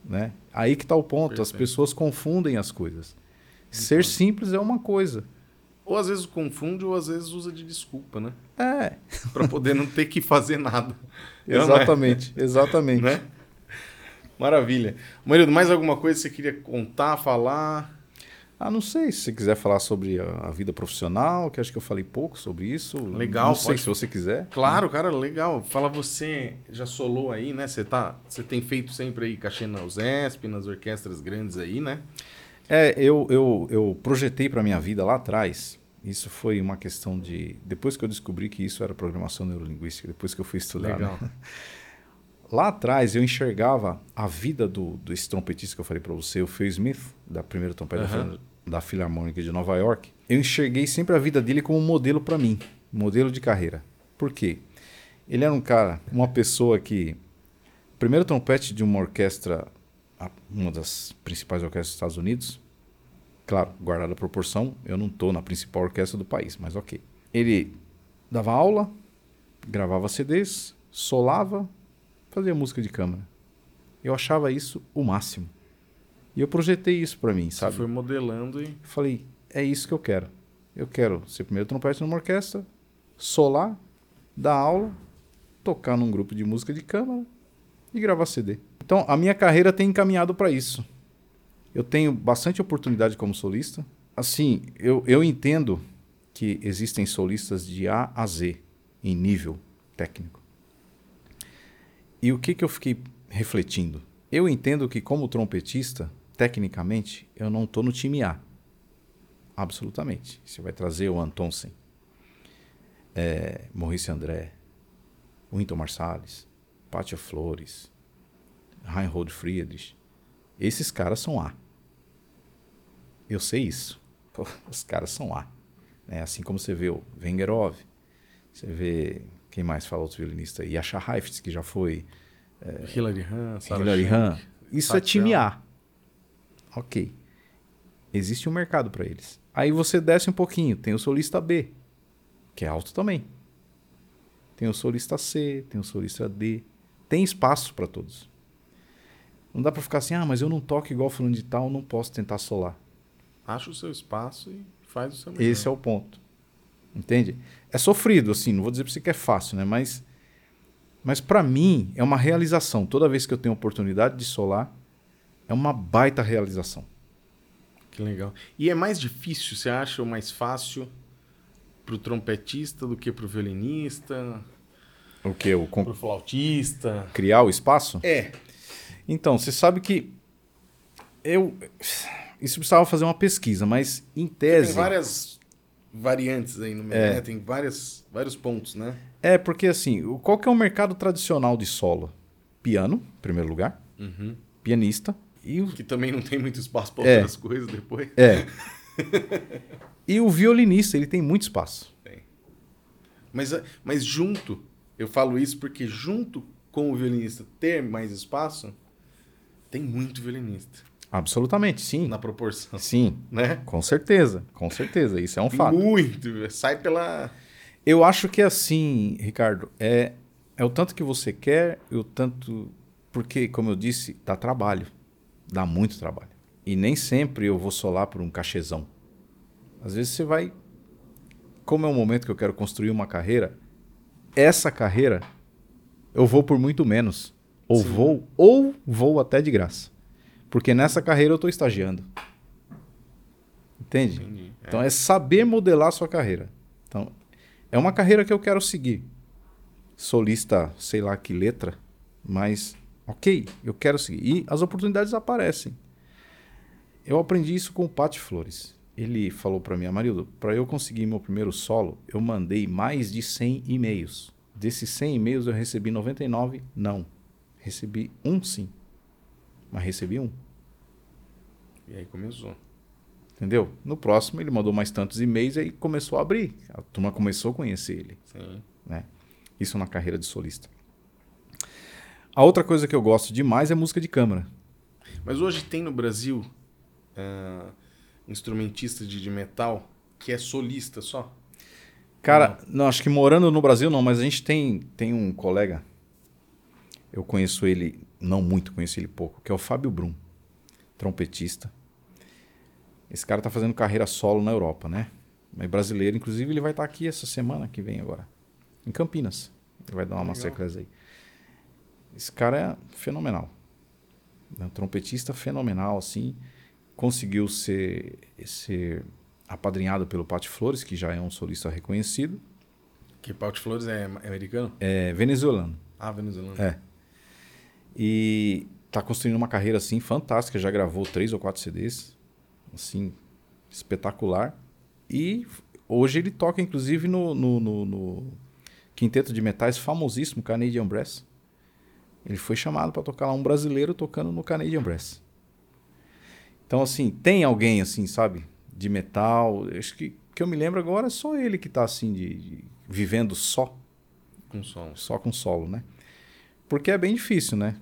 Speaker 2: Né? Aí que está o ponto. Perfeito. As pessoas confundem as coisas. Ser então. simples é uma coisa.
Speaker 1: Ou às vezes confunde, ou às vezes usa de desculpa, né?
Speaker 2: É.
Speaker 1: para poder não ter que fazer nada. (laughs)
Speaker 2: exatamente, é? exatamente.
Speaker 1: Né? Maravilha. Marido, mais alguma coisa que você queria contar, falar?
Speaker 2: Ah, não sei. Se você quiser falar sobre a, a, vida profissional, que acho que eu falei pouco sobre isso.
Speaker 1: Legal.
Speaker 2: Não sei pode... se você quiser.
Speaker 1: Claro, cara, legal. Fala você, já solou aí, né? Você, tá, você tem feito sempre aí cachê na USESP, nas orquestras grandes aí, né?
Speaker 2: É, eu, eu, eu projetei para minha vida lá atrás. Isso foi uma questão de... Depois que eu descobri que isso era programação neurolinguística, depois que eu fui estudar.
Speaker 1: Legal.
Speaker 2: Né? Lá atrás eu enxergava a vida do, desse trompetista que eu falei para você, o Phil Smith, da primeira trompeta uhum. da Filarmônica de Nova York. Eu enxerguei sempre a vida dele como um modelo para mim, modelo de carreira. Por quê? Ele era um cara, uma pessoa que. Primeiro trompete de uma orquestra, uma das principais orquestras dos Estados Unidos. Claro, guardada a proporção, eu não estou na principal orquestra do país, mas ok. Ele dava aula, gravava CDs, solava, fazia música de câmara. Eu achava isso o máximo. E eu projetei isso para mim, sabe?
Speaker 1: Você foi modelando e.
Speaker 2: Falei, é isso que eu quero. Eu quero ser primeiro trompete numa orquestra, solar, dar aula, tocar num grupo de música de câmara e gravar CD. Então, a minha carreira tem encaminhado para isso. Eu tenho bastante oportunidade como solista. Assim, eu, eu entendo que existem solistas de A a Z em nível técnico. E o que, que eu fiquei refletindo? Eu entendo que, como trompetista, tecnicamente, eu não estou no time A. Absolutamente. Você vai trazer o Antonsen, é, Maurice André, Winton Marsalis, Pátia Flores, Reinhold Friedrich. Esses caras são A. Eu sei isso. Pô, (laughs) os caras são A. É assim como você vê o Wengerov, você vê quem mais fala outro violinista? Yasha Heifetz, que já foi.
Speaker 1: É, Hilary Han,
Speaker 2: Sarah Hilary Han. Isso é time A. Ok. Existe um mercado para eles. Aí você desce um pouquinho, tem o solista B, que é alto também. Tem o solista C, tem o solista D. Tem espaço para todos. Não dá para ficar assim, ah, mas eu não toco igual fulano de tal, não posso tentar solar.
Speaker 1: Acha o seu espaço e faz o seu melhor.
Speaker 2: Esse é o ponto. Entende? É sofrido, assim, não vou dizer para você que é fácil, né? Mas, mas para mim é uma realização. Toda vez que eu tenho oportunidade de solar, é uma baita realização.
Speaker 1: Que legal. E é mais difícil, você acha, ou mais fácil para o trompetista do que para o violinista?
Speaker 2: O que? O
Speaker 1: com... Para o flautista?
Speaker 2: Criar o espaço?
Speaker 1: É.
Speaker 2: Então, você sabe que eu... Isso precisava fazer uma pesquisa, mas em tese...
Speaker 1: Tem várias variantes aí no meio, é. né? Tem várias, vários pontos, né?
Speaker 2: É, porque assim, qual que é o mercado tradicional de solo? Piano, em primeiro lugar.
Speaker 1: Uhum.
Speaker 2: Pianista.
Speaker 1: E o... Que também não tem muito espaço para é. outras coisas depois.
Speaker 2: É. (laughs) e o violinista, ele tem muito espaço.
Speaker 1: Tem. Mas, mas junto, eu falo isso porque junto com o violinista ter mais espaço, tem muito violinista.
Speaker 2: Absolutamente, sim.
Speaker 1: Na proporção.
Speaker 2: Sim,
Speaker 1: né?
Speaker 2: Com certeza, com certeza. Isso é um fato.
Speaker 1: Muito. Sai pela.
Speaker 2: Eu acho que assim, Ricardo, é É o tanto que você quer e o tanto. Porque, como eu disse, dá trabalho. Dá muito trabalho. E nem sempre eu vou solar por um cachezão. Às vezes você vai. Como é um momento que eu quero construir uma carreira, essa carreira eu vou por muito menos. Ou
Speaker 1: Sim.
Speaker 2: vou, ou vou até de graça. Porque nessa carreira eu estou estagiando. Entende?
Speaker 1: Entendi. É.
Speaker 2: Então é saber modelar a sua carreira. Então, é uma carreira que eu quero seguir. Solista, sei lá que letra, mas ok, eu quero seguir. E as oportunidades aparecem. Eu aprendi isso com o Pati Flores. Ele falou para mim, Amarildo, para eu conseguir meu primeiro solo, eu mandei mais de 100 e-mails. Desses 100 e-mails eu recebi 99 não. Recebi um sim. Mas recebi um.
Speaker 1: E aí começou.
Speaker 2: Entendeu? No próximo ele mandou mais tantos e-mails e aí começou a abrir. A turma começou a conhecer ele.
Speaker 1: Sim.
Speaker 2: Né? Isso na carreira de solista. A outra coisa que eu gosto demais é música de câmara.
Speaker 1: Mas hoje tem no Brasil ah, instrumentista de, de metal que é solista só.
Speaker 2: Cara, não, acho que morando no Brasil não, mas a gente tem, tem um colega, eu conheço ele, não muito, conheço ele pouco, que é o Fábio Brum, trompetista. Esse cara tá fazendo carreira solo na Europa, né? Mas brasileiro, inclusive ele vai estar aqui essa semana que vem agora, em Campinas. Ele vai dar uma masterclass aí. Esse cara é fenomenal. É um trompetista fenomenal, assim. Conseguiu ser, ser apadrinhado pelo Pati Flores, que já é um solista reconhecido.
Speaker 1: Que de Flores é americano?
Speaker 2: É venezuelano.
Speaker 1: Ah, venezuelano.
Speaker 2: É. E tá construindo uma carreira assim fantástica, já gravou três ou quatro CDs, assim, espetacular. E hoje ele toca, inclusive, no, no, no- no quinteto de metais famosíssimo, Canadian Brass. Ele foi chamado para tocar lá um brasileiro tocando no Canadian Brass. Então, assim, tem alguém assim, sabe, de metal. Acho que que eu me lembro agora é só ele que tá assim, de, de- vivendo só
Speaker 1: Com sons.
Speaker 2: só com solo, né? Porque é bem difícil, né?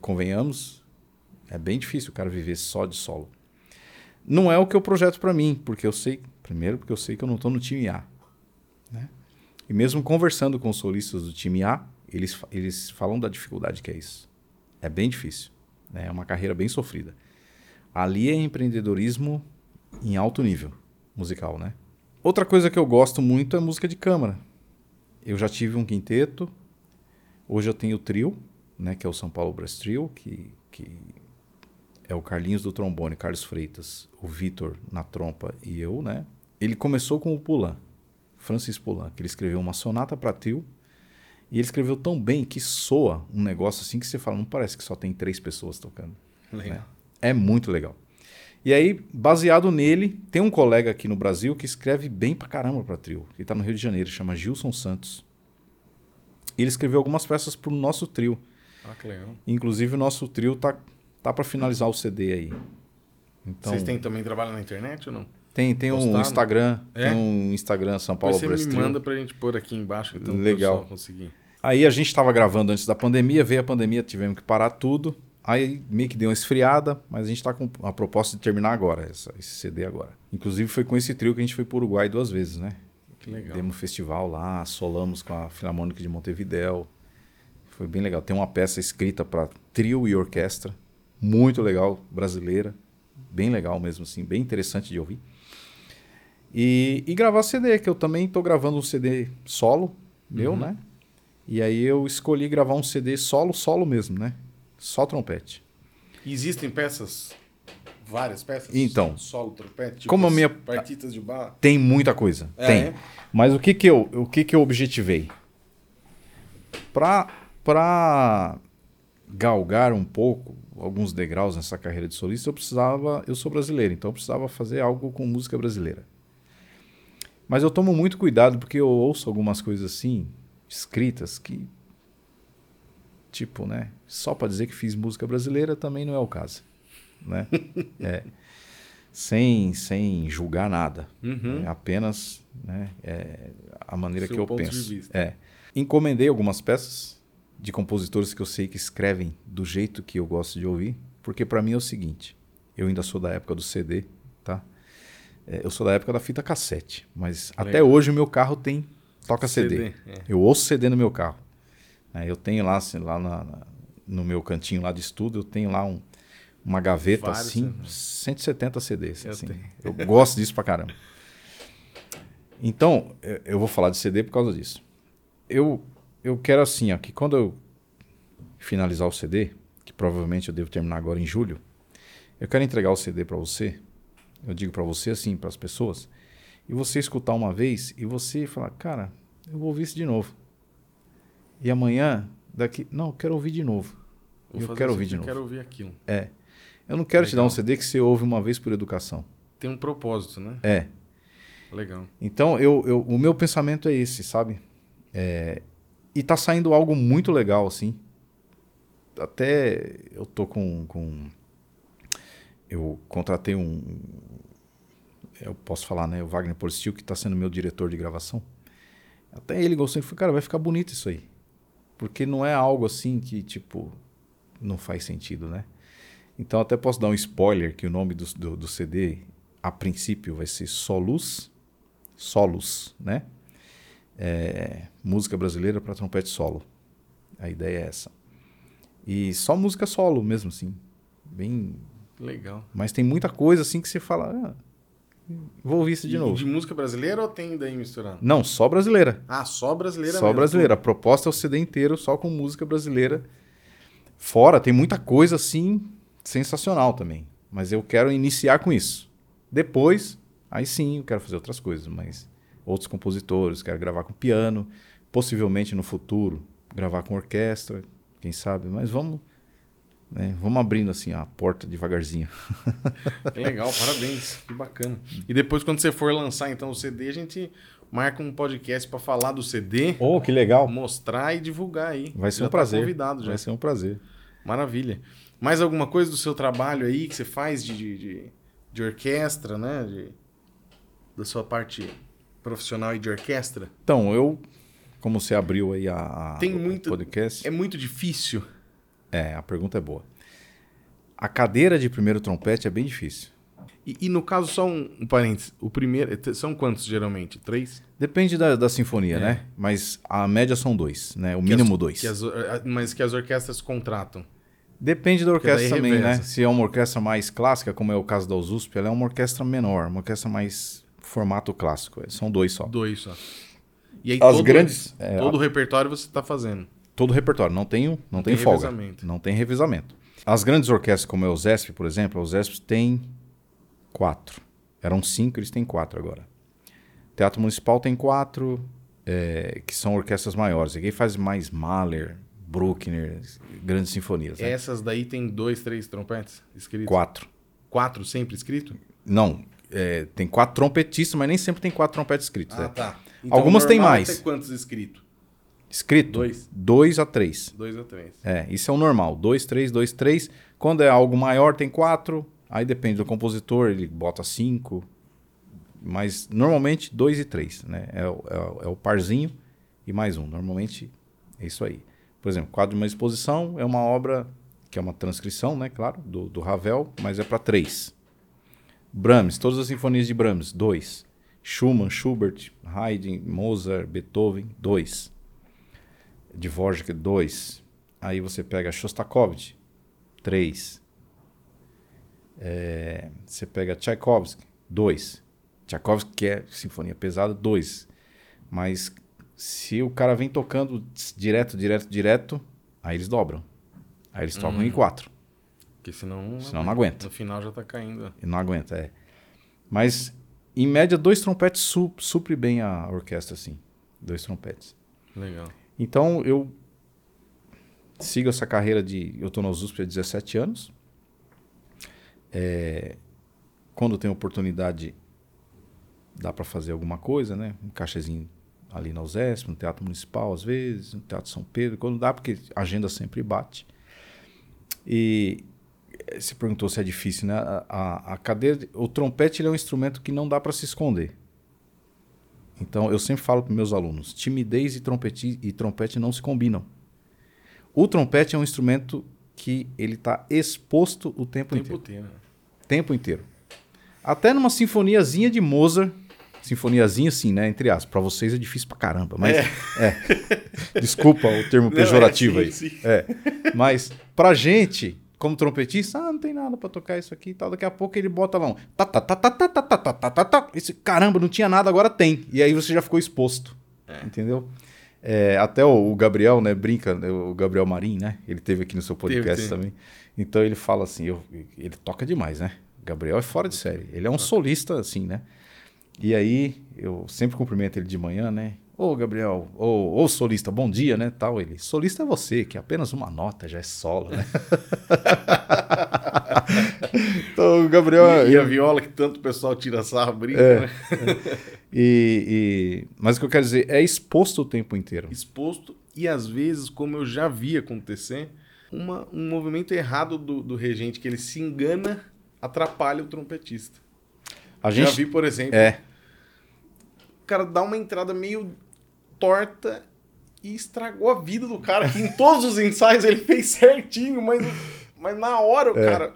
Speaker 2: Convenhamos, é bem difícil o cara viver só de solo. Não é o que eu projeto para mim, porque eu sei, primeiro, porque eu sei que eu não tô no time A, né? E mesmo conversando com os solistas do time A, eles, eles falam da dificuldade que é isso. É bem difícil, né? É uma carreira bem sofrida. Ali é empreendedorismo em alto nível musical, né? Outra coisa que eu gosto muito é música de câmara. Eu já tive um quinteto. Hoje eu tenho trio, né, que é o São Paulo Brass Trio, que, que é o Carlinhos do trombone, Carlos Freitas, o Vitor na trompa e eu, né? Ele começou com o Pulan, Francis Pulan, que ele escreveu uma sonata para trio. E ele escreveu tão bem que soa um negócio assim que você fala, não parece que só tem três pessoas tocando.
Speaker 1: Legal.
Speaker 2: É muito legal. E aí, baseado nele, tem um colega aqui no Brasil que escreve bem pra caramba pra trio. Ele tá no Rio de Janeiro, chama Gilson Santos. Ele escreveu algumas peças pro nosso trio.
Speaker 1: Ah, que legal.
Speaker 2: Inclusive, o nosso trio tá, tá para finalizar o CD aí. Então,
Speaker 1: Vocês têm também trabalho na internet ou não?
Speaker 2: tem, tem um? Instagram.
Speaker 1: É?
Speaker 2: Tem um Instagram São Paulo Brass
Speaker 1: você me manda pra gente pôr aqui embaixo. Então,
Speaker 2: Legal.
Speaker 1: conseguir.
Speaker 2: Aí a gente estava gravando antes da pandemia, veio a pandemia, tivemos que parar tudo. Aí meio que deu uma esfriada, mas a gente está com a proposta de terminar agora, essa- esse CD agora. Inclusive foi com esse trio que a gente foi para o Uruguai duas vezes, né?
Speaker 1: Que legal.
Speaker 2: Demos um festival lá, solamos com a Filarmônica de Montevidéu. Foi bem legal. Tem uma peça escrita para trio e orquestra, muito legal, brasileira. Bem legal mesmo, assim, bem interessante de ouvir. E, e gravar CD, que eu também estou gravando um CD solo, meu,
Speaker 1: Uhum.
Speaker 2: né? E aí eu escolhi gravar um CD solo, solo mesmo, né? Só trompete.
Speaker 1: Existem peças? Várias peças?
Speaker 2: Então.
Speaker 1: Solo, trompete? Tipo
Speaker 2: Como a minha-
Speaker 1: Partitas de bar?
Speaker 2: Tem muita coisa,
Speaker 1: É,
Speaker 2: tem.
Speaker 1: é?
Speaker 2: Mas o que que eu, o que que eu objetivei? Pra, pra galgar um pouco, alguns degraus nessa carreira de solista, eu precisava, eu sou brasileiro, então eu precisava fazer algo com música brasileira. Mas eu tomo muito cuidado porque eu ouço algumas coisas assim, escritas, que tipo, né, só pra dizer que fiz música brasileira também não é o caso, né? (laughs) é. Sem, sem julgar nada.
Speaker 1: Uhum.
Speaker 2: É apenas né, é a maneira
Speaker 1: Seu
Speaker 2: que eu penso. É. Encomendei algumas peças de compositores que eu sei que escrevem do jeito que eu gosto de ouvir, porque para mim é o seguinte: eu ainda sou da época do CD, tá? É, eu sou da época da fita cassete, mas até
Speaker 1: Legal.
Speaker 2: hoje o meu carro tem toca CD.
Speaker 1: é.
Speaker 2: Eu ouço CD no meu carro. É, eu tenho lá, assim, lá na- na- no meu cantinho lá de estudo, eu tenho lá um- uma gaveta
Speaker 1: Vários
Speaker 2: assim,
Speaker 1: CDs.
Speaker 2: 170 CDs.
Speaker 1: Eu
Speaker 2: assim. Eu gosto disso pra caramba. Então, eu- eu vou falar de CD por causa disso. Eu, eu quero assim, ó, que quando eu finalizar o CD, que provavelmente eu devo terminar agora em julho, eu quero entregar o CD pra você. Eu digo pra você assim, para as pessoas, e você escutar uma vez e você falar, cara, eu vou ouvir isso de novo. E amanhã, daqui, não, eu quero ouvir de novo.
Speaker 1: Vou
Speaker 2: Eu quero ouvir de
Speaker 1: eu
Speaker 2: novo.
Speaker 1: quero ouvir aquilo.
Speaker 2: É. Eu não quero te dar um
Speaker 1: Legal.
Speaker 2: CD que você ouve uma vez por educação.
Speaker 1: Tem um propósito, né?
Speaker 2: É.
Speaker 1: Legal.
Speaker 2: Então, eu, eu- o meu pensamento é esse, sabe? É, e tá saindo algo muito legal, assim. Até eu tô com. com eu contratei um. Eu posso falar, né? O Wagner Polistil, que tá sendo meu diretor de gravação. Até ele gostou. Ele falou, cara, vai ficar bonito isso aí. Porque não é algo assim que, tipo, não faz sentido, né? Então, até posso dar um spoiler que o nome do, do, do CD, a princípio, vai ser Solus solos, né? É, música brasileira para trompete solo. A ideia é essa. E só música solo mesmo, assim. Bem.
Speaker 1: Legal.
Speaker 2: Mas tem muita coisa assim que você fala. "Ah, vou ouvir isso de
Speaker 1: E
Speaker 2: novo.
Speaker 1: de música brasileira ou tem daí misturado?
Speaker 2: Não, só brasileira.
Speaker 1: Ah, só brasileira
Speaker 2: só
Speaker 1: mesmo.
Speaker 2: brasileira. A proposta é o CD inteiro só com música brasileira. Fora, tem muita coisa assim sensacional também. Mas eu quero iniciar com isso. Depois, aí sim, eu quero fazer outras coisas, mas outros compositores, quero gravar com piano, possivelmente no futuro gravar com orquestra, quem sabe, mas vamos né, vamos abrindo assim a porta devagarzinho. (laughs)
Speaker 1: Legal, parabéns. Que bacana. E depois, quando você for lançar então o CD, a gente marca um podcast pra falar do CD,
Speaker 2: Oh, que legal.
Speaker 1: mostrar e divulgar aí.
Speaker 2: Vai ser
Speaker 1: Já
Speaker 2: um
Speaker 1: tá
Speaker 2: prazer.
Speaker 1: convidado já.
Speaker 2: Vai ser um prazer.
Speaker 1: Maravilha. Mais alguma coisa do seu trabalho aí que você faz de, de, de, de orquestra, né? De, da sua parte profissional e de orquestra?
Speaker 2: Então, eu como você abriu aí a,
Speaker 1: Tem muito-
Speaker 2: podcast,
Speaker 1: É muito difícil.
Speaker 2: É, a pergunta é boa. A cadeira de primeiro trompete é bem difícil.
Speaker 1: E, e no caso, só um, um parênteses. O primeiro. São quantos geralmente? Três?
Speaker 2: Depende da, da sinfonia,
Speaker 1: É.
Speaker 2: né? Mas a média são dois, né? O
Speaker 1: Que
Speaker 2: mínimo
Speaker 1: as-
Speaker 2: dois.
Speaker 1: que as or- a- mas que as orquestras contratam.
Speaker 2: Depende da orquestra também, né? Se é uma orquestra mais clássica, como é o caso da USP, ela é uma orquestra menor, uma orquestra mais formato clássico. é, São dois só.
Speaker 1: Dois só. E aí,
Speaker 2: As
Speaker 1: todo,
Speaker 2: grandes- é,
Speaker 1: todo o repertório você tá fazendo.
Speaker 2: Todo o repertório, não tem, não
Speaker 1: Não
Speaker 2: tem,
Speaker 1: tem
Speaker 2: folga. Não tem revezamento. As grandes orquestras, como é o ZESP, por exemplo, o ZESP tem quatro. Eram cinco, eles têm quatro agora. Teatro Municipal tem quatro, é, que são orquestras maiores. Aqui faz mais Mahler, Bruckner, grandes sinfonias. né?
Speaker 1: Essas daí tem dois, três trompetes escritos?
Speaker 2: Quatro.
Speaker 1: Quatro sempre escrito?
Speaker 2: Não, é, tem quatro trompetistas, mas nem sempre tem quatro trompetes escritos.
Speaker 1: Ah,
Speaker 2: é.
Speaker 1: tá.
Speaker 2: Algumas
Speaker 1: o
Speaker 2: tem
Speaker 1: é
Speaker 2: mais.
Speaker 1: ter quantos escritos?
Speaker 2: Escrito?
Speaker 1: Dois.
Speaker 2: Dois a três.
Speaker 1: Dois ou três.
Speaker 2: É, isso é o normal. Dois, três, dois, três. Quando é algo maior, tem quatro. Aí depende do compositor, ele bota cinco. Mas normalmente dois e três, né? É, o- é é o parzinho e mais um. Normalmente é isso aí. Por exemplo, quadro de uma exposição é uma obra que é uma transcrição, né? Claro, do, do Ravel, mas é para três. Brahms, todas as sinfonias de Brahms, dois. Schumann, Schubert, Haydn, Mozart, Beethoven, dois. Dvorak, dois. Aí você pega Shostakovich, três. É, você pega Tchaikovsky, dois. Tchaikovsky, que é sinfonia pesada, dois. Mas se o cara vem tocando direto, direto, direto, aí eles dobram. Aí eles tocam em quatro.
Speaker 1: Porque senão.
Speaker 2: Senão não aguenta.
Speaker 1: No final já tá caindo.
Speaker 2: E não aguenta, é. Mas, em média, dois trompetes su supre bem a orquestra, assim. Dois trompetes.
Speaker 1: Legal.
Speaker 2: Então, eu sigo essa carreira de... Eu estou na USP há 17 anos. É, quando tem oportunidade, dá para fazer alguma coisa, né? Um cachezinho ali na USESP, no Teatro Municipal, às vezes, no Teatro São Pedro, quando dá, porque a agenda sempre bate. E você perguntou se é difícil, né? A, a, a cadeira, o trompete ele é um instrumento que não dá para se esconder. Então, eu sempre falo para meus alunos: timidez e trompete, e trompete não se combinam. O trompete é um instrumento que ele está exposto o tempo,
Speaker 1: Tempo
Speaker 2: inteiro.
Speaker 1: inteiro.
Speaker 2: Tempo inteiro. Até numa sinfoniazinha de Mozart, sinfoniazinha assim, né? Entre aspas. Pra vocês é difícil pra caramba, mas. É. (laughs) Desculpa o termo pejorativo
Speaker 1: Não, é,
Speaker 2: aí.
Speaker 1: sim, sim.
Speaker 2: É. Mas pra gente, como trompetista, ah, não tem nada pra tocar isso aqui e tal. Daqui a pouco ele bota lá um. Tá, tá, tá, tá, tá, tá, tá, tá, tá, tá, tá. Esse, caramba, não tinha nada, agora tem. E aí você já ficou exposto. Entendeu? É, até o, o Gabriel, né, brinca, né, o Gabriel Marim, né? Ele teve aqui no seu podcast
Speaker 1: teve.
Speaker 2: também. Então ele fala assim, eu- ele toca demais, né? Gabriel é fora de série. Ele é um solista, assim, né? E aí, eu sempre cumprimento ele de manhã, né? Ô, Gabriel, ô, ô solista, bom dia, né? Tal, ele. Solista é você, que apenas uma nota já é solo, né? (laughs) então, o Gabriel.
Speaker 1: E, e a viola que tanto o pessoal tira sarro, brinca,
Speaker 2: É.
Speaker 1: né?
Speaker 2: e- e- mas o que eu quero dizer é exposto o tempo inteiro.
Speaker 1: exposto e às vezes, como eu já vi acontecer, uma- um movimento errado do, do regente, que ele se engana, atrapalha o trompetista.
Speaker 2: A
Speaker 1: Já
Speaker 2: gente.
Speaker 1: vi, por exemplo,
Speaker 2: É,
Speaker 1: o cara dá uma entrada meio torta e estragou a vida do cara, que em todos os ensaios ele fez certinho, mas, mas na hora o
Speaker 2: É.
Speaker 1: cara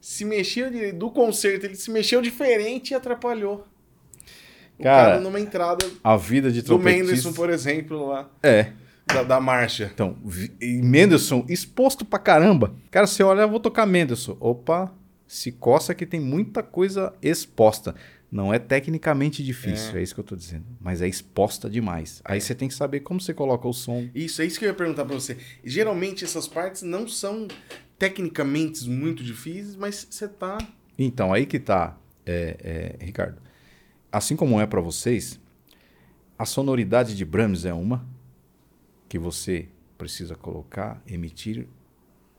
Speaker 1: se mexeu de- do concerto, ele se mexeu diferente e atrapalhou. O
Speaker 2: Cara,
Speaker 1: cara, numa entrada
Speaker 2: a vida de
Speaker 1: do
Speaker 2: trompetista.
Speaker 1: Mendelssohn, por exemplo, lá,
Speaker 2: É.
Speaker 1: da, da marcha.
Speaker 2: Então, e Mendelssohn exposto pra caramba. Cara, você olha, eu vou tocar Mendelssohn. Opa, se coça que tem muita coisa exposta. Não é tecnicamente difícil, é, isso que eu tô dizendo. Mas é exposta demais. Aí você tem que saber como você coloca o som.
Speaker 1: Isso, é isso que eu ia perguntar pra você. Geralmente essas partes não são tecnicamente muito difíceis, mas você tá.
Speaker 2: Então, aí que tá, é, é, Ricardo. Assim como é pra vocês, a sonoridade de Brahms é uma que você precisa colocar, emitir,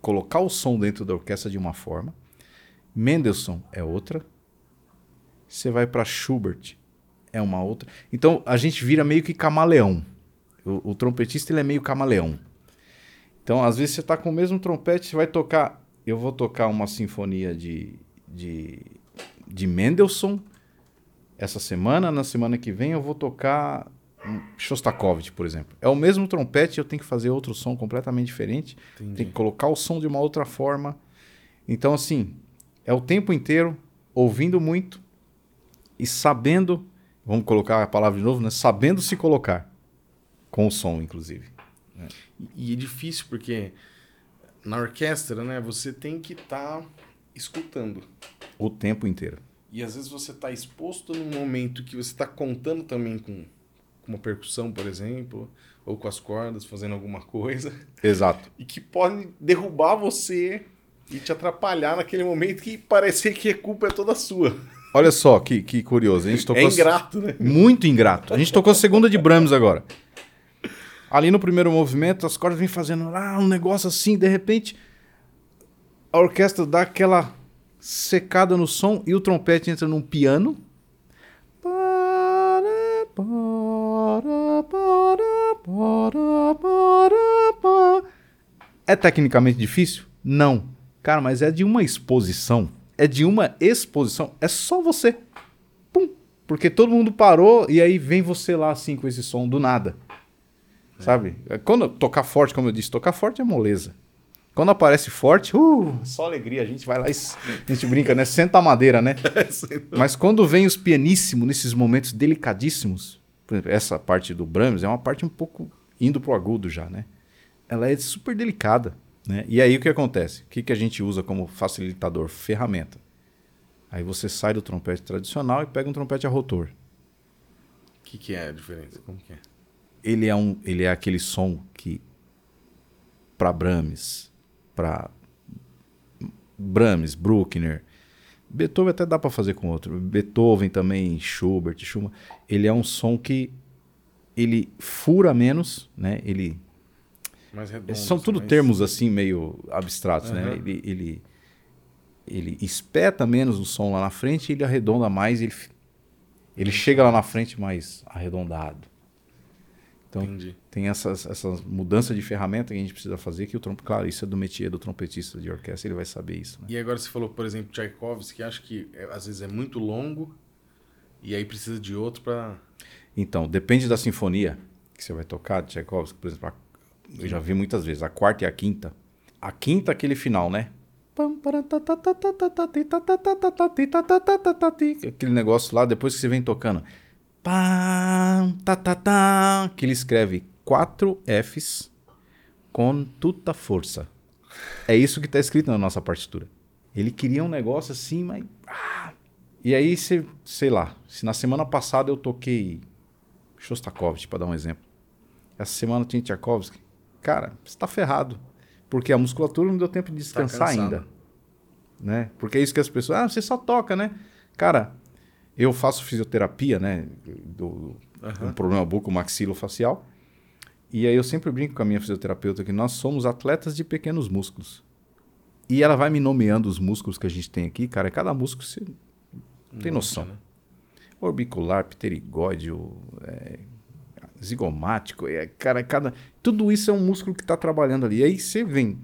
Speaker 2: colocar o som dentro da orquestra de uma forma. Mendelssohn é outra. Você vai para Schubert, é uma outra. Então a gente vira meio que camaleão. O, o trompetista ele é meio camaleão. Então às vezes você está com o mesmo trompete, você vai tocar. Eu vou tocar uma sinfonia de, de, de Mendelssohn essa semana. Na semana que vem eu vou tocar Shostakovich, por exemplo. É o mesmo trompete, eu tenho que fazer outro som completamente diferente. Tem que colocar o som de uma outra forma. Então, assim, é o tempo inteiro ouvindo muito e sabendo, vamos colocar a palavra de novo, né? Sabendo se colocar com o som, inclusive.
Speaker 1: E é difícil porque na orquestra, né, você tem que estar escutando.
Speaker 2: O tempo inteiro.
Speaker 1: E às vezes você está exposto num momento que você está contando também com, com uma percussão, por exemplo, ou com as cordas, fazendo alguma coisa,
Speaker 2: Exato. (laughs)
Speaker 1: e que pode derrubar você e te atrapalhar naquele momento que parecer que a culpa é toda sua.
Speaker 2: Olha só que, que curioso. A gente tocou
Speaker 1: É ingrato, né?
Speaker 2: Muito ingrato. A gente tocou a segunda de Brahms agora. Ali no primeiro movimento, as cordas vêm fazendo lá um negócio assim, de repente a orquestra dá aquela secada no som e o trompete entra num piano. É tecnicamente difícil? Não. Cara, mas é de uma exposição. É de uma exposição. É só você. Pum. Porque todo mundo parou e aí vem você lá assim com esse som do nada. Sabe? Quando tocar forte, como eu disse, tocar forte é moleza. Quando aparece forte, uh, só alegria. A gente vai lá e a gente brinca, né? Senta a madeira, né? (laughs) Mas quando vem os pianíssimos, nesses momentos delicadíssimos, por exemplo, essa parte do Brahms é uma parte um pouco indo pro agudo já, né? Ela é super delicada, né? E aí o que acontece? O que, que a gente usa como facilitador? Ferramenta. Aí você sai do trompete tradicional e pega um trompete a rotor.
Speaker 1: O que, que é a diferença? Como que é?
Speaker 2: Ele é, um, ele é aquele som que, para Brahms, para Brahms, Bruckner, Beethoven até dá para fazer com outro. Beethoven também, Schubert, Schumann. Ele é um som que ele fura menos, né? Ele
Speaker 1: Mais redondo.
Speaker 2: são tudo
Speaker 1: mais-
Speaker 2: termos assim meio abstratos, né?
Speaker 1: Aham.
Speaker 2: Ele, ele ele espeta menos o som lá na frente e ele arredonda mais, ele ele chega lá na frente mais arredondado. Então
Speaker 1: Entendi.
Speaker 2: tem essas, essas mudanças de ferramenta que a gente precisa fazer que o trompe, claro, isso é do métier do trompetista de orquestra, ele vai saber isso, né?
Speaker 1: E agora você falou, por exemplo, Tchaikovsky, que acho que é, às vezes é muito longo e aí precisa de outro pra.
Speaker 2: Então, depende da sinfonia que você vai tocar, de Tchaikovsky, por exemplo, a- eu já vi muitas vezes, a quarta e a quinta. A quinta, aquele final, né? Aquele negócio lá, depois que você vem tocando. Tá, tá, tá, que ele escreve quatro Fs com tutta força. É isso que está escrito na nossa partitura. Ele queria um negócio assim, mas. Ah! E aí, cê, sei lá, se na semana passada eu toquei Shostakovich, para dar um exemplo. Essa semana tinha Tchaikovsky. Cara, você está ferrado. Porque a musculatura não deu tempo de descansar
Speaker 1: cansado.
Speaker 2: ainda. Né? Porque é isso que as pessoas. Ah, você só toca, né? Cara, eu faço fisioterapia, né? Do,
Speaker 1: Aham.
Speaker 2: um problema bucomaxilofacial. E aí eu sempre brinco com a minha fisioterapeuta que nós somos atletas de pequenos músculos. E ela vai me nomeando os músculos que a gente tem aqui, cara. Cada músculo você tem noção.
Speaker 1: né?
Speaker 2: Orbicular, pterigóide, é, zigomático, é, cara, cada tudo isso é um músculo que está trabalhando ali. E aí você vem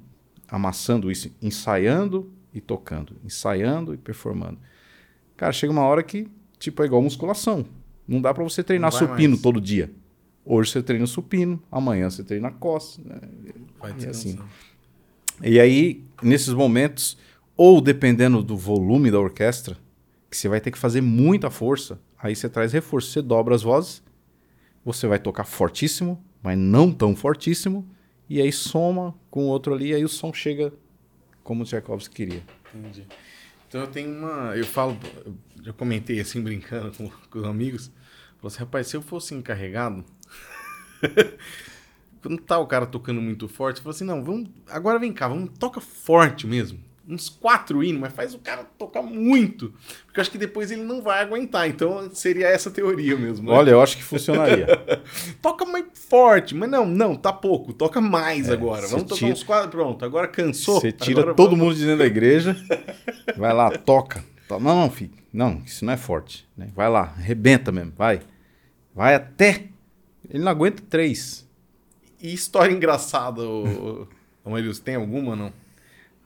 Speaker 2: amassando isso, ensaiando e tocando, ensaiando e performando. Cara, chega uma hora que tipo é igual musculação. Não dá para você treinar supino
Speaker 1: mais.
Speaker 2: todo dia. Hoje você treina supino, amanhã você treina costa. né?
Speaker 1: Vai
Speaker 2: E
Speaker 1: ter
Speaker 2: assim.
Speaker 1: noção.
Speaker 2: E aí, nesses momentos, ou dependendo do volume da orquestra, que você vai ter que fazer muita força, aí você traz reforço, você dobra as vozes, você vai tocar fortíssimo, mas não tão fortíssimo, e aí soma com o outro ali, e aí o som chega como o Tchaikovsky queria.
Speaker 1: Entendi. Então eu tenho uma. Eu falo, eu comentei assim, brincando com, com os amigos. Falei assim, rapaz, se eu fosse encarregado. (laughs) quando tá o cara tocando muito forte, eu falo assim, não, vamos. Agora vem cá, vamos toca forte mesmo. Uns quatro hinos, mas faz o cara tocar muito. Porque eu acho que depois ele não vai aguentar. Então seria essa teoria mesmo. né?
Speaker 2: Olha, eu acho que funcionaria. (laughs)
Speaker 1: Toca mais forte, mas não, não, tá pouco. Toca mais agora.
Speaker 2: você
Speaker 1: Vamos tocar
Speaker 2: tira-
Speaker 1: uns quatro. Pronto, agora cansou.
Speaker 2: Você tira
Speaker 1: agora
Speaker 2: todo
Speaker 1: vamos-
Speaker 2: mundo de dentro da igreja, vai lá, toca. To- Não, não, filho. Não, isso não é forte. né? Vai lá, arrebenta mesmo, vai. Vai até. Ele não aguenta três.
Speaker 1: E história engraçada, ô, tem alguma não?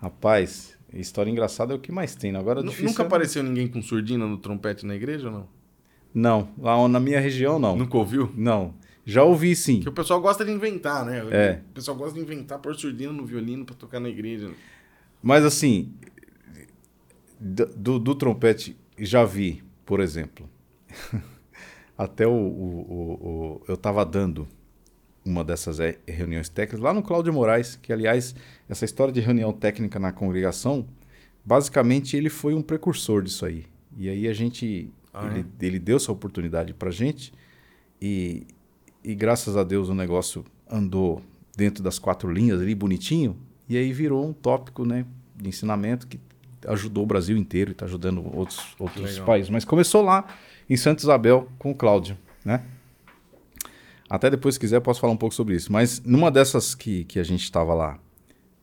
Speaker 2: Rapaz, história engraçada é o que mais tem. né? Agora difícil.
Speaker 1: Nunca
Speaker 2: é-
Speaker 1: apareceu ninguém com surdina no trompete na igreja ou não?
Speaker 2: Não, lá na minha região não.
Speaker 1: Nunca ouviu?
Speaker 2: Não. Já ouvi sim.
Speaker 1: Porque o pessoal gosta de inventar, né?
Speaker 2: É.
Speaker 1: O pessoal gosta de inventar pôr surdina no violino pra tocar na igreja.
Speaker 2: Mas assim, do, do- do trompete, já vi, por exemplo. (laughs) Até o, o- o- o- eu estava dando uma dessas eh, reuniões técnicas lá no Cláudio Moraes, que aliás, essa história de reunião técnica na congregação, basicamente ele foi um precursor disso aí. E aí a gente,
Speaker 1: Ah,
Speaker 2: ele, ele deu essa oportunidade pra gente e, e graças a Deus o negócio andou dentro das quatro linhas ali, bonitinho, e aí virou um tópico, né, de ensinamento que ajudou o Brasil inteiro e está ajudando outros, outros países. Mas começou lá em Santa Isabel com o Cláudio, né? Até depois, se quiser, posso falar um pouco sobre isso. Mas numa dessas que, que a gente estava lá,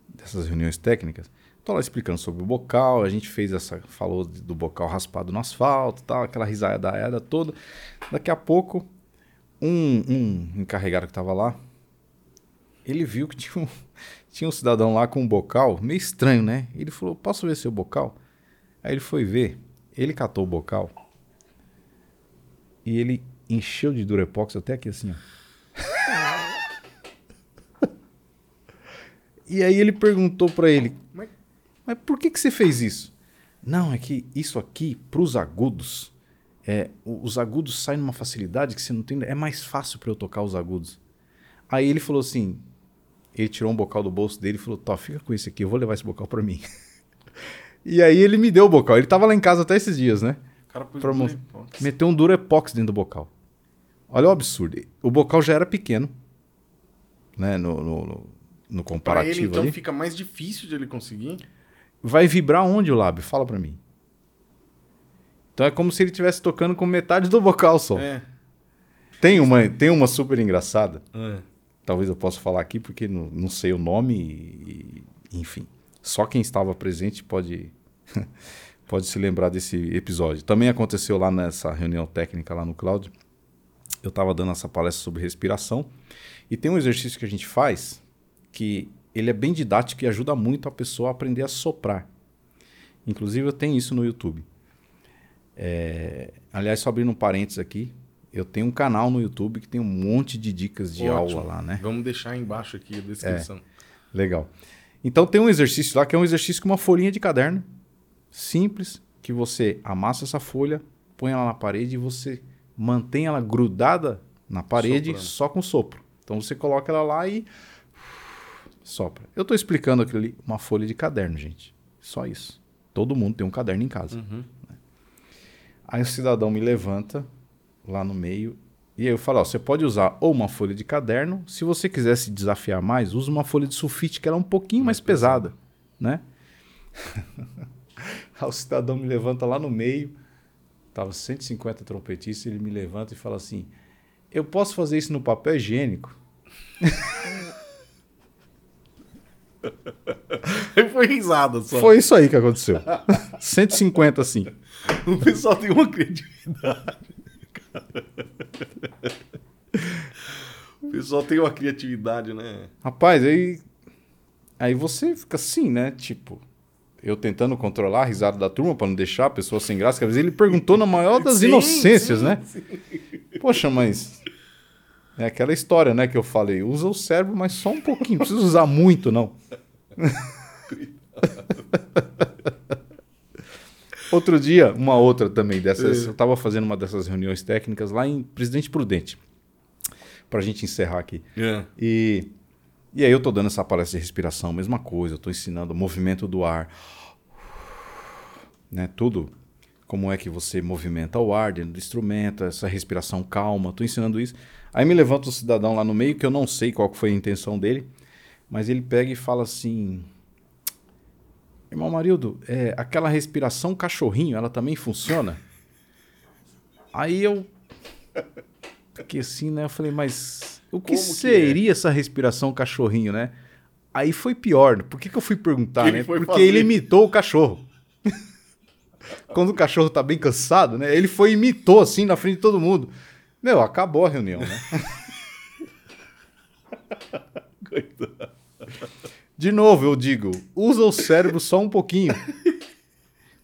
Speaker 2: dessas reuniões técnicas, tô lá explicando sobre o bocal, a gente fez essa, falou do bocal raspado no asfalto, tal, aquela risada toda. Daqui a pouco, um, um encarregado que estava lá, ele viu que (laughs) tinha um, tinha um cidadão lá com um bocal, meio estranho, né? Ele falou, posso ver seu bocal? Aí ele foi ver, ele catou o bocal e ele encheu de Durepox até aqui assim, ó. E aí ele perguntou pra ele,
Speaker 1: Mas-
Speaker 2: mas por que, que você fez isso? Não, é que isso aqui, pros agudos, é, os agudos saem numa facilidade que você não tem. É mais fácil pra eu tocar os agudos. Aí ele falou assim: ele tirou um bocal do bolso dele e falou: Tó, fica com esse aqui, eu vou levar esse bocal pra mim. (laughs) e aí ele me deu o bocal. Ele tava lá em casa até esses dias, né?
Speaker 1: O cara pôs
Speaker 2: Pra
Speaker 1: Durepox.
Speaker 2: Meteu um Durepox dentro do bocal. Olha o absurdo. O bocal já era pequeno, né? No, no, no- no
Speaker 1: Pra
Speaker 2: comparativo
Speaker 1: ele, então,
Speaker 2: ali.
Speaker 1: fica mais difícil de ele conseguir.
Speaker 2: Vai vibrar onde o lábio? Fala pra mim. Então é como se ele estivesse tocando com metade do bocal só.
Speaker 1: É.
Speaker 2: Tem, uma, tem uma super engraçada.
Speaker 1: É.
Speaker 2: Talvez eu possa falar aqui porque não, não sei o nome e, e- enfim. Só quem estava presente pode (laughs) pode se lembrar desse episódio. Também aconteceu lá nessa reunião técnica lá no Cláudio. Eu estava dando essa palestra sobre respiração e tem um exercício que a gente faz que ele é bem didático e ajuda muito a pessoa a aprender a soprar. Inclusive eu tenho isso no YouTube. É, aliás, só abrindo um parênteses aqui, eu tenho um canal no YouTube que tem um monte de dicas de
Speaker 1: Ótimo.
Speaker 2: aula lá, né?
Speaker 1: Vamos deixar embaixo aqui a descrição.
Speaker 2: Legal. Então tem um exercício lá que é um exercício com uma folhinha de caderno simples que você amassa essa folha, põe ela na parede e você mantém ela grudada na parede
Speaker 1: Soprando.
Speaker 2: só com sopro. Então você coloca ela lá e sopra. Eu estou explicando aquilo ali, uma folha de caderno, gente. Só isso. Todo mundo tem um caderno em casa.
Speaker 1: Uhum.
Speaker 2: Aí o cidadão me levanta lá no meio e aí eu falo, ó, você pode usar ou uma folha de caderno, se você quiser se desafiar mais, usa uma folha de sulfite que ela é um pouquinho mais, pesada, né? (laughs) aí o cidadão me levanta lá no meio, tava 150 trompetistas, ele me levanta e fala assim: "Eu posso fazer isso no papel higiênico?" (laughs)
Speaker 1: Foi risada só.
Speaker 2: Foi isso aí que aconteceu. (laughs) 150 assim.
Speaker 1: O pessoal tem uma criatividade. cara. O pessoal tem uma criatividade, né?
Speaker 2: Rapaz, aí. Aí você fica assim, né? Tipo, eu tentando controlar a risada da turma pra não deixar a pessoa sem graça, que às vezes ele perguntou na maior das (laughs)
Speaker 1: Sim,
Speaker 2: inocências,
Speaker 1: sim,
Speaker 2: né? Poxa, mas. É aquela história, né, que eu falei. Usa o cérebro, mas só um pouquinho. Não precisa usar muito, não. (laughs) Outro dia, uma outra também dessas.
Speaker 1: É.
Speaker 2: Eu tava fazendo uma dessas reuniões técnicas lá em Presidente Prudente. Pra gente encerrar aqui.
Speaker 1: É.
Speaker 2: E, e aí eu tô dando essa palestra de respiração, mesma coisa, eu tô ensinando o movimento do ar. Né, tudo. Como é que você movimenta o ar dentro do instrumento, essa respiração calma, tô ensinando isso. Aí me levanta o cidadão lá no meio, que eu não sei qual foi a intenção dele, mas ele pega e fala assim: Irmão Marildo, é, aquela respiração cachorrinho, ela também funciona? Aí eu fiquei assim, né? Eu falei, mas o que
Speaker 1: que
Speaker 2: seria essa respiração cachorrinho, né? Aí foi pior. Por que, que eu fui perguntar,
Speaker 1: Que
Speaker 2: né? Porque
Speaker 1: fazer?
Speaker 2: ele imitou o cachorro. (laughs) Quando o cachorro tá bem cansado, né? Ele foi imitou assim na frente de todo mundo. Meu, acabou a reunião, né? (laughs) De novo, eu digo, usa o cérebro só um pouquinho.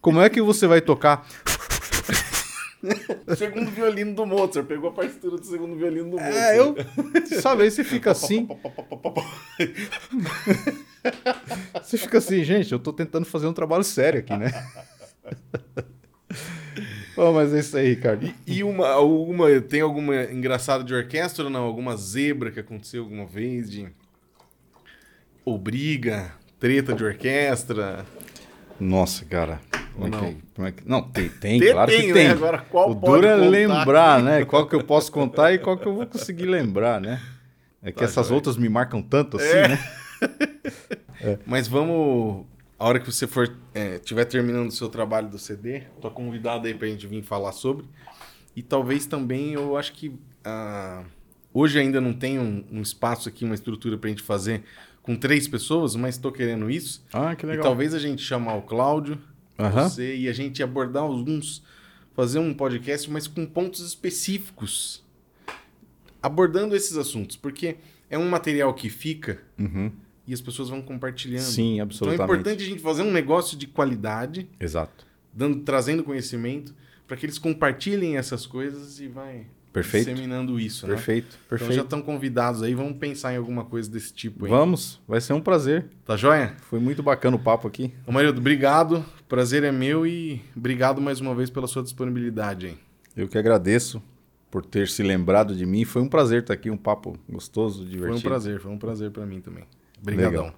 Speaker 2: Como é que você vai tocar? (laughs)
Speaker 1: Segundo violino do Mozart. Pegou a partitura do segundo violino do Mozart.
Speaker 2: É, eu. Sabe, aí você fica assim. (laughs) Você fica assim, gente, eu tô tentando fazer um trabalho sério aqui, né? Bom, mas é isso aí, Ricardo.
Speaker 1: E uma, alguma, tem alguma engraçada de orquestra ou não? Alguma zebra que aconteceu alguma vez de... Ou briga, treta de orquestra?
Speaker 2: Nossa, cara. Como é que-
Speaker 1: não?
Speaker 2: como é que- não, tem, tem,
Speaker 1: Tem,
Speaker 2: claro
Speaker 1: tem,
Speaker 2: que
Speaker 1: né?
Speaker 2: tem.
Speaker 1: Agora, qual
Speaker 2: o duro é lembrar, né? Qual que eu posso contar e qual que eu vou conseguir lembrar, né? É que
Speaker 1: Tá,
Speaker 2: essas
Speaker 1: joia.
Speaker 2: outras me marcam tanto assim,
Speaker 1: É.
Speaker 2: né? (laughs)
Speaker 1: Mas vamos... A hora que você for é, tiver terminando o seu trabalho do CD, tô convidado aí pra gente vir falar sobre. E talvez também, eu acho que... ah, hoje ainda não tem um, um espaço aqui, uma estrutura pra gente fazer com três pessoas, mas tô querendo isso.
Speaker 2: Ah, que
Speaker 1: E
Speaker 2: legal.
Speaker 1: talvez a gente chamar o Cláudio,
Speaker 2: Aham.
Speaker 1: você e a gente abordar alguns. Fazer um podcast, mas com pontos específicos. Abordando esses assuntos. Porque é um material que fica
Speaker 2: Uhum.
Speaker 1: E as pessoas vão compartilhando.
Speaker 2: Sim,
Speaker 1: Então é
Speaker 2: absolutamente.
Speaker 1: importante a gente fazer um negócio de qualidade,
Speaker 2: Exato.
Speaker 1: dando, trazendo conhecimento, para que eles compartilhem essas coisas e vai
Speaker 2: Perfeito.
Speaker 1: disseminando isso. Né?
Speaker 2: Perfeito,
Speaker 1: Então
Speaker 2: perfeito.
Speaker 1: já estão convidados aí, vamos pensar em alguma coisa desse tipo aí.
Speaker 2: Vamos, vai ser um prazer.
Speaker 1: Tá joia?
Speaker 2: Foi muito bacana o papo aqui.
Speaker 1: Ô Marildo, obrigado. Prazer é meu e obrigado mais uma vez pela sua disponibilidade aí.
Speaker 2: Eu que agradeço por ter se lembrado de mim. Foi um prazer estar aqui, um papo gostoso, divertido.
Speaker 1: Foi um prazer, foi um prazer pra mim também. Obrigadão.